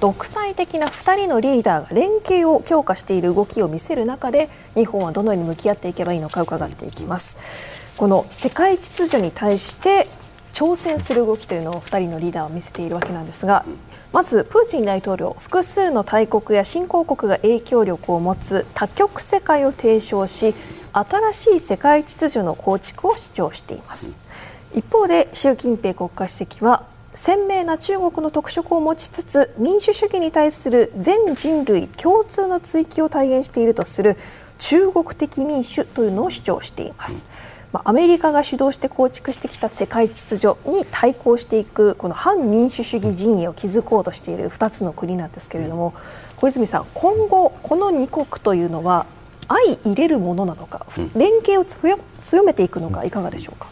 独裁的な2人のリーダーが連携を強化している動きを見せる中で日本はどのように向き合っていけばいいのか伺っていきますこの世界秩序に対して挑戦する動きというのを2人のリーダーは見せているわけなんですがまずプーチン大統領複数の大国や新興国が影響力を持つ多極世界を提唱し新しい世界秩序の構築を主張しています一方で習近平国家主席は鮮明な中国の特色を持ちつつ民主主義に対する全人類共通の追求を体現しているとする中国的民主というのを主張しています。まアメリカが主導して構築してきた世界秩序に対抗していくこの反民主主義陣営を築こうとしている2つの国なんですけれども小泉さん今後この2国というのは相入れるものなのか連携を強強めていくのかいかがでしょうか？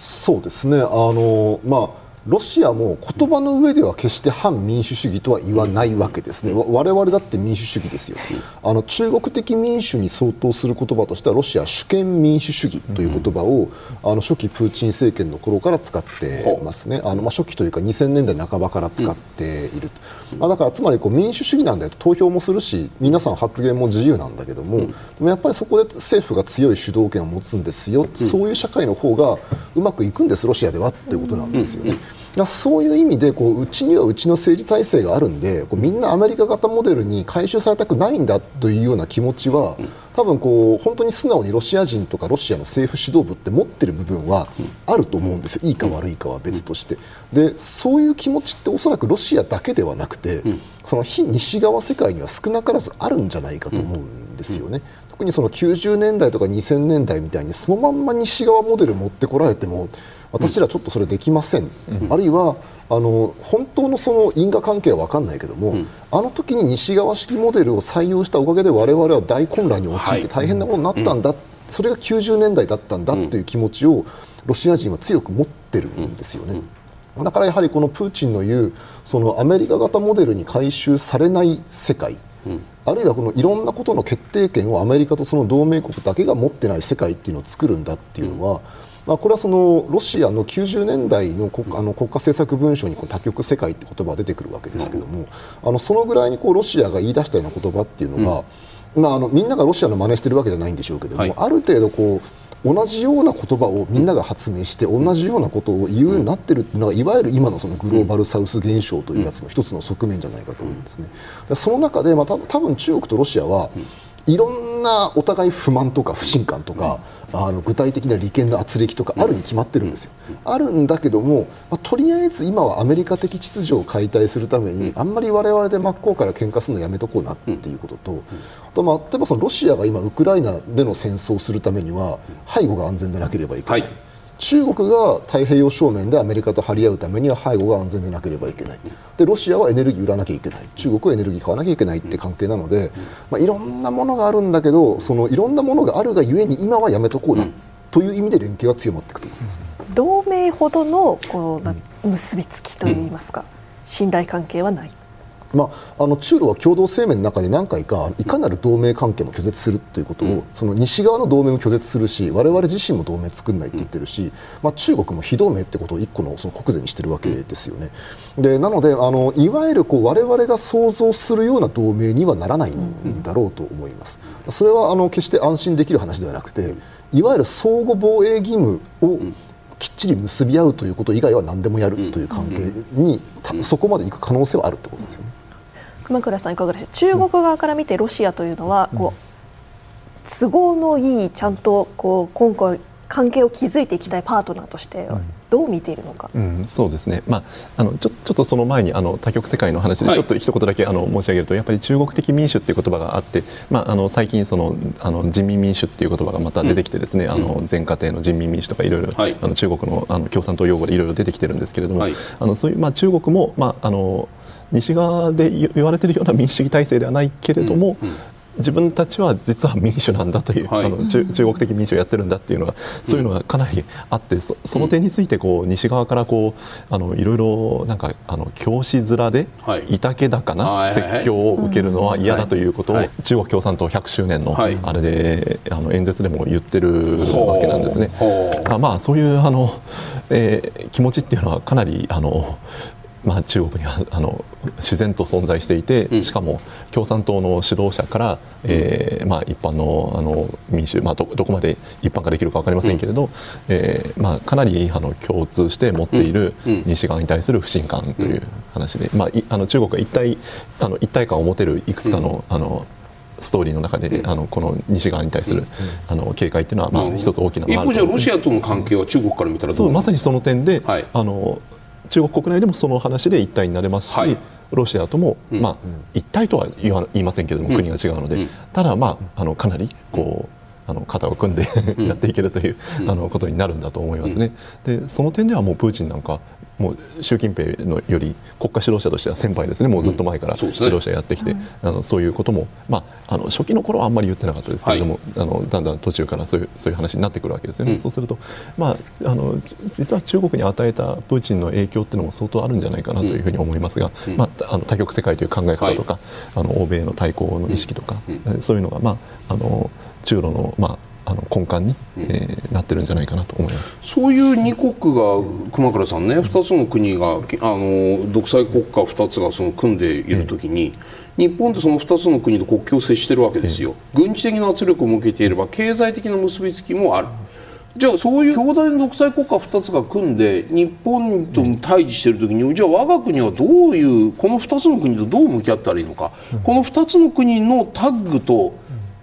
そうですね。あの、まあロシアも言葉の上では決して反民主主義とは言わないわけですね、わ我々だって民主主義ですよ、あの中国的民主に相当する言葉としては、ロシア主権民主主義という言葉を、あの初期プーチン政権の頃から使ってますね、あのまあ、初期というか2000年代半ばから使っている、まあ、だからつまりこう民主主義なんだよと、投票もするし、皆さん発言も自由なんだけども、でもやっぱりそこで政府が強い主導権を持つんですよ、そういう社会の方がうまくいくんです、ロシアではっていうことなんですよね。そういう意味でこううちにはうちの政治体制があるんでこうみんなアメリカ型モデルに回収されたくないんだというような気持ちは多分こう本当に素直にロシア人とかロシアの政府指導部って持ってる部分はあると思うんですよ。いいか悪いかは別として。でそういう気持ちっておそらくロシアだけではなくてその非西側世界には少なからずあるんじゃないかと思うんですよね。特にその90年代とか2000年代みたいにそのまんま西側モデル持ってこられても私らちょっとそれできません、あるいはあの本当のその因果関係は分かんないけども、あの時に西側式モデルを採用したおかげで我々は大混乱に陥って大変なことになったんだ、それが90年代だったんだという気持ちをロシア人は強く持ってるんですよね。だからやはりこのプーチンの言うそのアメリカ型モデルに回収されない世界、あるいはこのいろんなことの決定権をアメリカとその同盟国だけが持ってない世界っていうのを作るんだっていうのは、まあ、これはそのロシアの90年代の国あの国家政策文書にこう多極世界って言葉が出てくるわけですけども、あのそのぐらいにこうロシアが言い出したような言葉っていうのが、まあ、あのみんながロシアの真似してるわけじゃないんでしょうけども、はい。ある程度こう同じような言葉をみんなが発明して同じようなことを言うようになってるっていうのがいわゆる今のそのグローバルサウス現象というやつの一つの側面じゃないかと思うんですね。でその中で、まあ、た多分中国とロシアはいろんなお互い不満とか不信感とか、あの具体的な利権の圧力とかあるに決まってるんですよ。あるんだけども、まあ、とりあえず今はアメリカ的秩序を解体するためにあんまり我々で真っ向から喧嘩するのやめとこうなっていうことと、あとまあ例えばそのロシアが今ウクライナでの戦争をするためには背後が安全でなければいけない。はい中国が太平洋正面でアメリカと張り合うためには背後が安全でなければいけない。でロシアはエネルギー売らなきゃいけない。中国はエネルギー買わなきゃいけないって関係なので、まあ、いろんなものがあるんだけどそのいろんなものがあるがゆえに今はやめとこうなという意味で連携が強まっていくと思います、ね、同盟ほどのこうな結びつきといいますか、信頼関係はない。まあ、あの中ロは共同声明の中で何回かいかなる同盟関係も拒絶するということを、うん、その西側の同盟も拒絶するし我々自身も同盟作んないって言ってるし、まあ、中国も非同盟ってことを一個のその国是にしてるわけですよね。でなのであのいわゆるこう我々が想像するような同盟にはならないんだろうと思います。それはあの決して安心できる話ではなくていわゆる相互防衛義務をきっちり結び合うということ以外は何でもやるという関係に、そこまでいく可能性はあるってことですよね。熊倉さんいかがでしょう？中国側から見てロシアというのはこう都合のいいちゃんとこう今回関係を築いていきたいパートナーとしてどう見ているのか、うん、そうですね、まあ、あのちょちょっとその前にあの多極世界の話でちょっと一言だけあの申し上げると、やっぱり中国的民主っていう言葉があって、まあ、あの最近そのあの人民民主っていう言葉がまた出てきてですね、うん、あの全家庭の人民民主とかいろいろ、はい、あの中国のあの共産党用語でいろいろ出てきてるんですけれども、はい、あのそういうまあ中国もまああの西側で言われているような民主主義体制ではないけれども、うんうん、自分たちは実は民主なんだという、はい、あの中中国的民主をやってるんだっていうのがそういうのがかなりあってそその点についてこう西側からこうあのいろいろなんかあの教師面でい。たけだかな説教を受けるのは嫌だということを中国共産党100周年のあれであの演説でも言ってるわけなんですね。あまあそういうあの、えー、気持ちっていうのはかなりあのまあ、中国にはあの自然と存在していて、しかも共産党の指導者から、えーまあ、一般のあの民主、まあど、どこまで一般化できるか分かりませんけれど、うん、えー、まあ、かなりあの共通して持っている西側に対する不信感という話で、まあ、あの中国が一体あの一体感を持てるいくつかの,、あのストーリーの中で、あのこの西側に対する、あの警戒っていうのは、まあ、一つ大きな、一方じゃロシアとの関係は中国から見たらそうまさにその点で、はい、あの中国国内でもその話で一体になれますし、はい、ロシアとも、まあ、一体とは言いませんけれども、国が違うので、ただ、まあ、あのかなりこう。あの肩を組んでやっていけるという、あのことになるんだと思いますね。でその点ではもうプーチンなんかもう習近平のより国家指導者としては先輩ですね、もうずっと前から指導者やってきて、うん。ね、あのそういうことも、まあ、あの初期の頃はあんまり言ってなかったですけれども、はい、あのだんだん途中からそういうそういう話になってくるわけですよね、うん、そうすると、まあ、あの実は中国に与えたプーチンの影響っていうのも相当あるんじゃないかなというふうに思いますが、うん、まあ、あの多極世界という考え方とか、はい、あの欧米の対抗の意識とか、そういうのが、まあ、あの中ロの、まああの根幹に、えー、なってるんじゃないかなと思います。そういう二国が熊倉さんね2つの国があの独裁国家2つがその組んでいるときに、えー、日本ってその2つの国と国境を接しているわけですよ、えー、軍事的な圧力を向けていれば経済的な結びつきもある。じゃあそういう強大な独裁国家2つが組んで日本と対峙している時にじゃあ我が国はどういうこの2つの国とどう向き合ったらいいのか、この2つの国のタッグと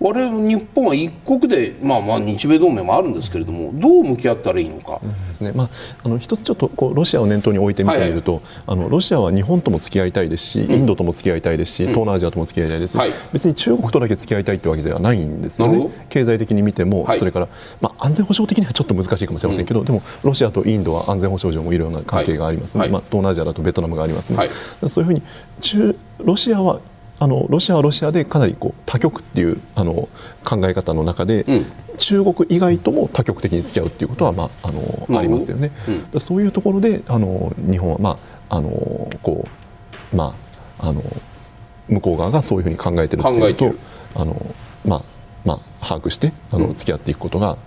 我々日本は一国で、まあ、まあ日米同盟もあるんですけれどもどう向き合ったらいいのか。ですね。まあ、あの一つちょっとこうロシアを念頭に置いてみてみると、はいはい、あのロシアは日本とも付き合いたいですし、インドとも付き合いたいですし、東南アジアとも付き合いたいです、はい、別に中国とだけ付き合いたいというわけではないんですよね、経済的に見ても、はい、それから、まあ、安全保障的にはちょっと難しいかもしれませんけど、うん、でもロシアとインドは安全保障上もいろいろな関係があります、ね、まあ、東南アジアだとベトナムがありますので、そういうふうに中ロシアはあのロシアはロシアでかなりこう多極っていうあの考え方の中で、うん、中国以外とも多極的に付き合うっていうことは、まあ、あのありますよね。うん、そういうところであの日本は、まあ、あのこうまああの向こう側がそういうふうに考えてるっていうとあの、まあまあ、把握してあの付き合っていくことが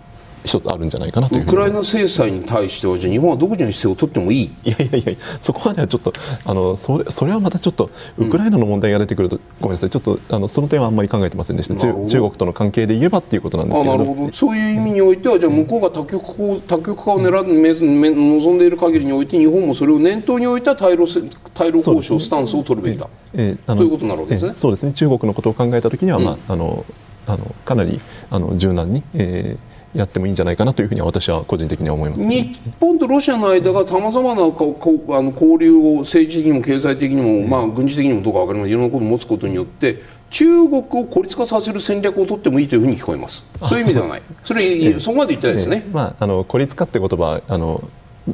一つあるんじゃないかなとウクライナ制裁に対してはじゃ日本は独自の姿勢を取ってもいい？いやいやいやそこまではちょっとあのそれそれはまたちょっとウクライナの問題が出てくると、うん、ごめんなさいちょっとあのその点はあんまり考えてませんでした。中中国との関係で言えばっていうことなんですけど。なるほど。そういう意味においてはじゃあ向こうが多極化多極化を狙め望んでいる限りにおいて日本もそれを念頭に置いた対ロ対ロ交渉スタンスを取るべきだ、えー、ということになるわけですね、そうですね。中国のことを考えたときには、まああのあのかなりあの柔軟に、えーやってもいいんじゃないかなというふうには私は個人的には思います、日本とロシアの間がさまざまなここあの交流を政治的にも経済的にも、まあ、軍事的にもどうか分かりません。いろんなことを持つことによって中国を孤立化させる戦略を取ってもいいというふうに聞こえます。そういう意味ではない。それ、そこまで言ったですね、まあ、あの孤立化って言葉あの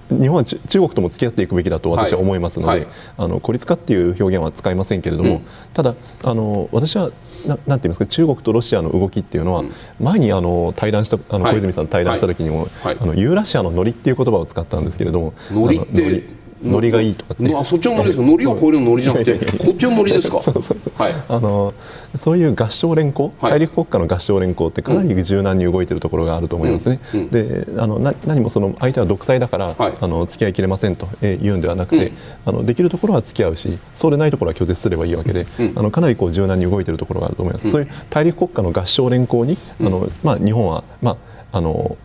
日本は中国とも付き合っていくべきだと私は思いますので、はいはい、あの孤立化っていう表現は使いませんけれども、うん、ただあの私はななんて言いますか中国とロシアの動きっていうのは、うん、前にあの対談したあの小泉さんと対談した時にも、はい、あのユーラシアのノリっていう言葉を使ったんですけれどもノリってノリがいいとかって。あそっちのノリですか？ノリを超えるノリじゃなくてこっちのノリですか？はい。あのそういう合唱連行、大陸国家の合唱連行ってかなり柔軟に動いているところがあると思いますね、うんうん、であのな何もその相手は独裁だから、はい、あの付き合いきれませんと言うんではなくて、あのできるところは付き合うしそうでないところは拒絶すればいいわけで、あのかなりこう柔軟に動いているところがあると思います、そういう大陸国家の合唱連行にあの、まあ、日本は、まあ、あの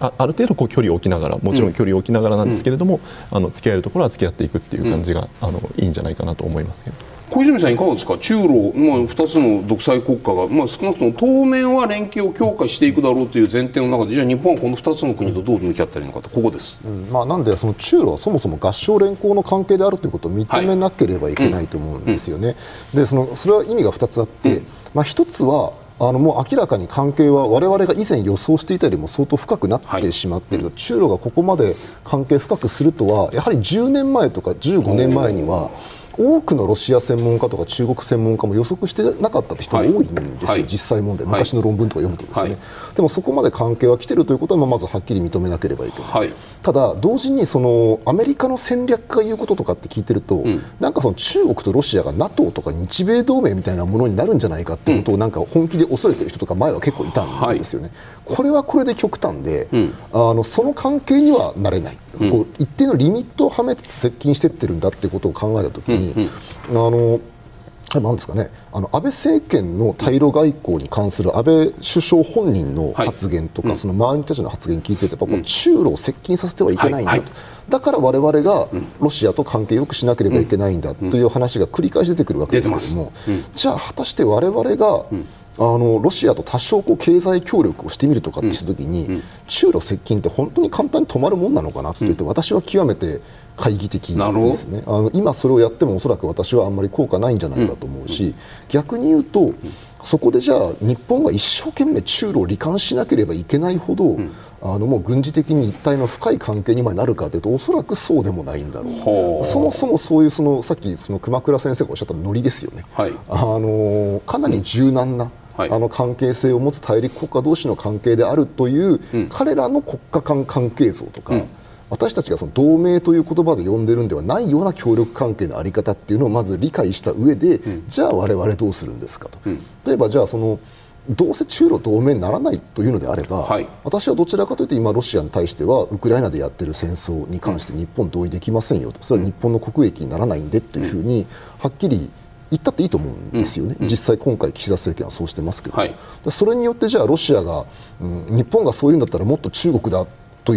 あある程度こう距離を置きながらもちろん距離を置きながらなんですけれども、うん、あの付き合えるところは付き合っていくっていう感じが、うん、あのいいんじゃないかなと思いますけど。小泉さんいかがですか？中ロ、まあ、2つの独裁国家が、まあ、少なくとも当面は連携を強化していくだろうという前提の中でじゃあ日本はこの2つの国とどう向き合ったらいいのかとここです、うんまあ、なんでその中ロはそもそも合唱連行の関係であるということを認めなければいけないと思うんですよね。はいうん、でそのそれは意味が2つあって、まあ、1つはあのもう明らかに関係は我々が以前予想していたよりも相当深くなってしまっている、はい、中ロがここまで関係深くするとはやはり10年前とか15年前には多くのロシア専門家とか中国専門家も予測してなかったって人が多いんですよ、はい、実際問題、昔の論文とか読むとですね、はい、でもそこまで関係は来てるということはまずはっきり認めなければいけない、はい、ただ、同時にそのアメリカの戦略家が言うこととかって聞いてると、うん、なんかその中国とロシアが NATO とか日米同盟みたいなものになるんじゃないかっていうことをなんか本気で恐れてる人とか前は結構いたんですよね、これはこれで極端で、うん、あのその関係にはなれない。こう一定のリミットをはめて接近していってるんだっていうことを考えたときに、あのなんですかね、あの安倍政権の対ロ外交に関する安倍首相本人の発言とか、はい、その周りの人たちの発言を聞いてて、やっぱ中ロを接近させてはいけないんだ。と、はい。はい、だから我々がロシアと関係よくしなければいけないんだという話が繰り返し出てくるわけですけれども、じゃあ、果たして我々が、あのロシアと多少こう経済協力をしてみるとかってしたときに、うん、中ロ接近って本当に簡単に止まるもんなのかなって言って、私は極めて懐疑的ですね。あの今それをやってもおそらく私はあんまり効果ないんじゃないかと思うし、逆に言うとそこでじゃあ日本が一生懸命中ロを罹患しなければいけないほど、あのもう軍事的に一体の深い関係になるかというとおそらくそうでもないんだろう。そもそもそういうそのさっきその熊倉先生がおっしゃったノリですよね、はい、あのかなり柔軟な、はい、あの関係性を持つ大陸国家同士の関係であるという、うん、彼らの国家間関係像とか、うん、私たちがその同盟という言葉で呼んでるんではないような協力関係の在り方っていうのをまず理解した上で、うん、じゃあ我々どうするんですかと。例えばじゃあそのどうせ中ロ同盟にならないというのであれば、はい、私はどちらかというと今、ロシアに対してはウクライナでやっている戦争に関して日本同意できませんよと。それは日本の国益にならないんでというふうにはっきり言ったっていいと思うんですよね、うん、実際、今回、岸田政権はそうしてますけど、はい、それによってじゃあロシアが、うん、日本がそういうんだったらもっと中国だと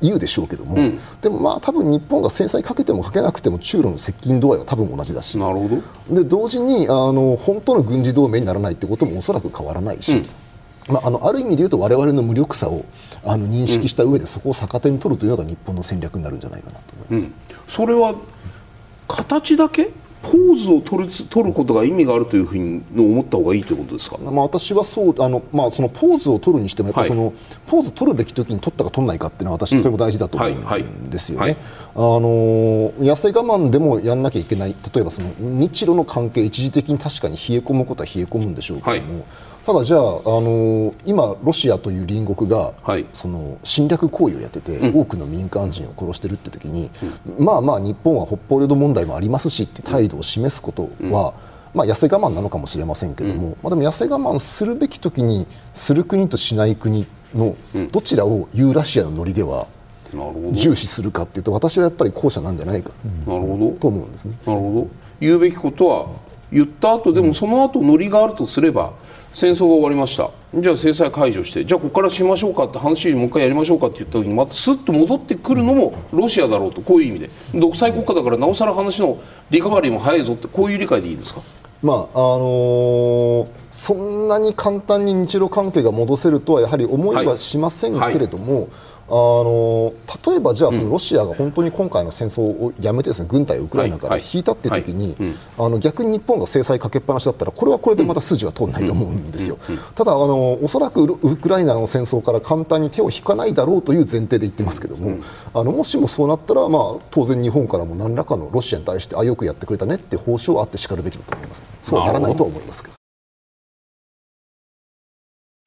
言うでしょうけども、うん、でもまあ多分日本が制裁かけてもかけなくても中ロの接近度合いは多分同じだし。なるほど。で同時にあの本当の軍事同盟にならないということもおそらく変わらないし。うん。まあ、あのある意味で言うと我々の無力さをあの認識した上でそこを逆手に取るというのが日本の戦略になるんじゃないかなと思います、うん、それは形だけ？ポーズを取る取ることが意味があるというふうに思った方がいいということですか、まあ、私はそうあの、まあ、そのポーズを取るにしてもやっぱその、はい、ポーズ取るべき時に取ったか取らないかっていうのは私、とても大事だと思うんですよね。あの痩せ我慢でもやんなきゃいけない例えばその日露の関係一時的に確かに冷え込むことは冷え込むんでしょうけども、はいただ、じゃあ、あのー、今、ロシアという隣国が、はい、その侵略行為をやってて、うん、多くの民間人を殺してるって時に、うん、まあまあ日本は北方領土問題もありますしって態度を示すことは、うん、まあ、痩せ我慢なのかもしれませんけれども、まあ、でも痩せ我慢するべき時にする国としない国のどちらをユーラシアのノリでは重視するかっていうと私はやっぱり後者なんじゃないかなるほど。と思うんですね。なるほど。言うべきことは言った後でもその後ノリがあるとすれば戦争が終わりました。じゃあ制裁解除してじゃあここからしましょうか。って話もう一回やりましょうかって言った時にまたすっと戻ってくるのもロシアだろうと。こういう意味で。独裁国家だからなおさら話のリカバリーも早いぞってこういう理解でいいですか？まああのー、そんなに簡単に日露関係が戻せるとはやはり思いはしませんけれども、はい。はいあの例えばじゃあロシアが本当に今回の戦争をやめてですね軍隊をウクライナから引いたってい。う時に、あの逆に日本が制裁かけっぱなしだったらこれはこれでまた筋は通らないと思うんですよ、ただあのおそらくウクライナの戦争から簡単に手を引かないだろうという前提で言ってますけども、あのもしもそうなったら、まあ、当然日本からも何らかのロシアに対してあよくやってくれたねって報酬はあってしかるべきだと思います。そうはならないと思いますけど。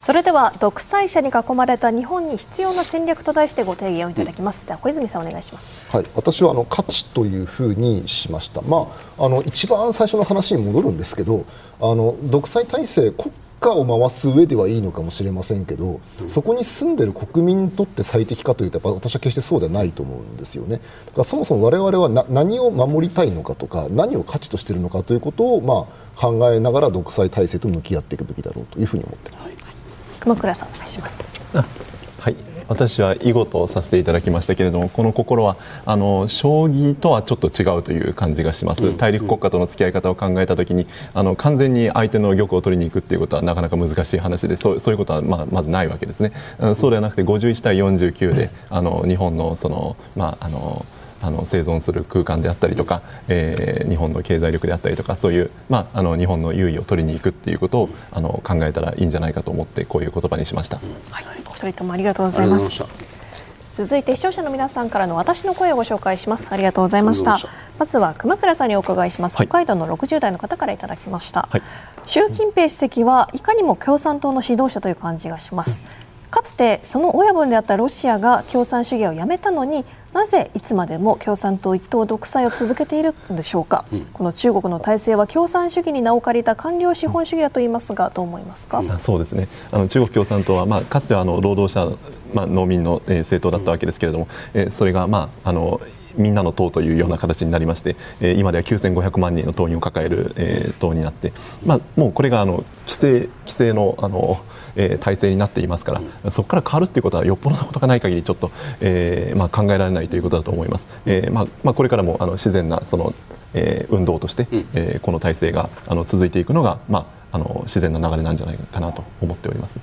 それでは独裁者に囲まれた日本に必要な戦略と題してご提言をいただきます。では小泉さんお願いします。はい、私はあの価値というふうにしました。まああの一番最初の話に戻るんですけど、あの独裁体制国家を回す上ではいいのかもしれませんけど、そこに住んでいる国民にとって最適かというと私は決してそうではないと思うんですよねだからそもそも我々はな何を守りたいのかとか何を価値としているのかということを、まあ、考えながら独裁体制と向き合っていくべきだろうというふうに思っています。はい熊倉さんお願いします。はい。私は囲碁とさせていただきましたけれどもこの心はあの将棋とはちょっと違うという感じがします、大陸国家との付き合い方を考えたときにあの完全に相手の玉を取りに行くということはなかなか難しい話でそうそういうことはまあまずないわけですね、そうではなくて51対49であの日本のその、まあ、あのあの生存する空間であったりとか、えー、日本の経済力であったりとかそういう、まあ、あの日本の優位を取りに行くっていうことをあの考えたらいいんじゃないかと思ってこういう言葉にしました、はい、お二人ともありがとうございます。続いて視聴者の皆さんからの私の声をご紹介します。ありがとうございました。まずは熊倉さんにお伺いします、はい、北海道の60代の方からいただきました、はい、習近平主席はいかにも共産党の指導者という感じがします、かつてその親分であったロシアが共産主義をやめたのになぜいつまでも共産党一党独裁を続けているんでしょうか、うん、この中国の体制は共産主義に名を借りた官僚資本主義だと言いますがどう思いますか、うん、そうですね。あの中国共産党は、まあ、かつてはあの労働者、まあ、農民の、えー、政党だったわけですけれども、えー、それが、まあ、あのみんなの党というような形になりまして、えー、今では9500万人の党員を抱える、えー、党になって、まあ、もうこれがあの規制規制のあの、えー、体制になっていますから、うん、そこから変わるということはよっぽどのことがない限りちょっと、えーまあ、考えられないということだと思います。えーまあまあ、これからもあの自然なその、えー、運動として、うん、えー、この体制があの続いていくのが、まあ、あの自然な流れなんじゃないかなと思っております。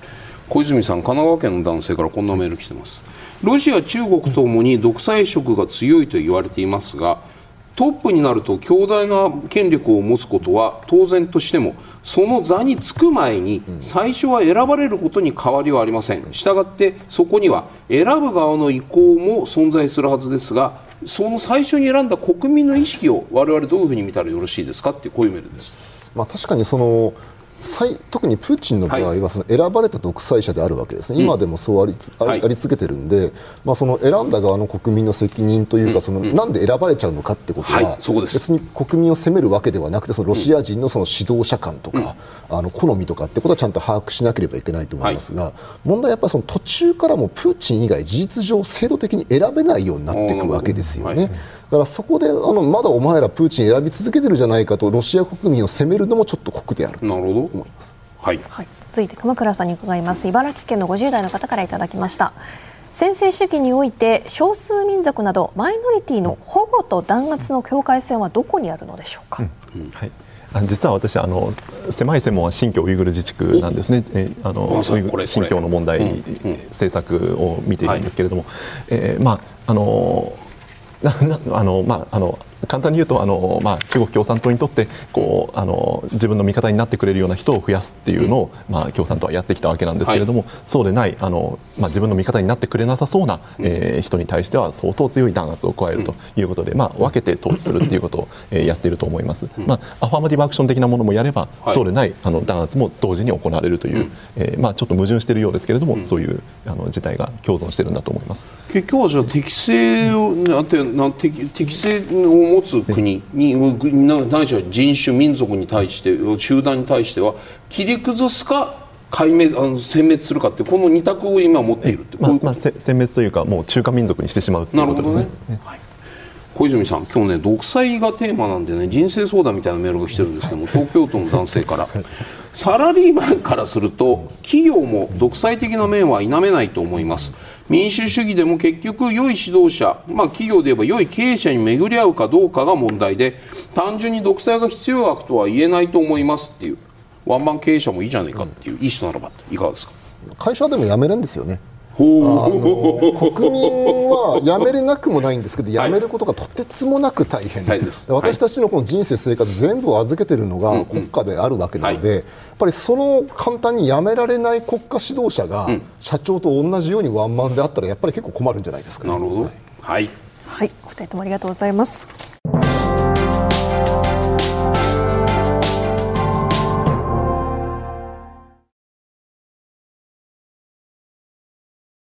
小泉さん神奈川県の男性からこんなメール来てますロシア中国ともに独裁色が強いと言われていますがトップになると強大な権力を持つことは当然としてもその座につく前に最初は選ばれることに変わりはありませんしたがってそこには選ぶ側の意向も存在するはずですがその最初に選んだ国民の意識を我々どういうふうに見たらよろしいですかってこういうメールです。まあ、確かにその特にプーチンの場合はその選ばれた独裁者であるわけですね、今でもそうあり,、あり続けてるんで、まあ、その選んだ側の国民の責任というか、そのなんで選ばれちゃうのかってことは、別に国民を責めるわけではなくてそのロシア人のその指導者観とか、あの好みとかってことはちゃんと把握しなければいけないと思いますが、問題はやっぱりその途中からもプーチン以外事実上制度的に選べないようになっていくわけですよね。だからそこであのまだお前らプーチン選び続けてるじゃないかとロシア国民を責めるのもちょっと酷であると思います。はい、はい、続いて熊倉さんに伺います。茨城県の50代の方からいただきました。先制主義において少数民族などマイノリティの保護と弾圧の境界線はどこにあるのでしょうか、うん。うん、はい。実は私あの狭い専門は新疆ウイグル自治区なんですね。えあの新疆の問題、うん、政策を見ているんですけれども、はい、えー、まああのあのまああの簡単に言うとあの、まあ、中国共産党にとってこうあの自分の味方になってくれるような人を増やすっていうのを、まあ、共産党はやってきたわけなんですけれども、はい、そうでないあの、まあ、自分の味方になってくれなさそうな、えー、人に対しては相当強い弾圧を加えるということで、まあ、分けて投資するっていうことを、えー、やっていると思います、まあ、アファーマティブアクション的なものもやれば、はい、そうでないあの弾圧も同時に行われるという、えーまあ、ちょっと矛盾しているようですけれども、そういうあの事態が共存しているんだと思います。結局はじゃあ適正をなてな適適正を持つ国にないしは人種民族に対して集団に対しては切り崩すか壊滅あの殲滅するかってこの二択を今持っているってまあ、まあ、殲滅というかもう中華民族にしてしまうということですね。ね。はい。小泉さん、今日ね、独裁がテーマなんでね、人生相談みたいなメールが来てるんですけども、東京都の男性から、サラリーマンからすると、企業も独裁的な面は否めないと思います。民主主義でも結局良い指導者、まあ、企業で言えば良い経営者に巡り合うかどうかが問題で単純に独裁が必要悪とは言えないと思いますっていう。ワンマン経営者もいいじゃないかっていう、いい人ならばいかがですか？会社でも辞めるんですよね。あの国民は辞めれなくもないんですけど、辞めることがとてつもなく大変、です。私たちのこの人生、生活、全部を預けてるのが国家であるわけなので、やっぱりその簡単に辞められない国家指導者が、社長と同じようにワンマンであったら、やっぱり結構困るん。じゃないですか、なるほどはいはい、お二人ともありがとうございます。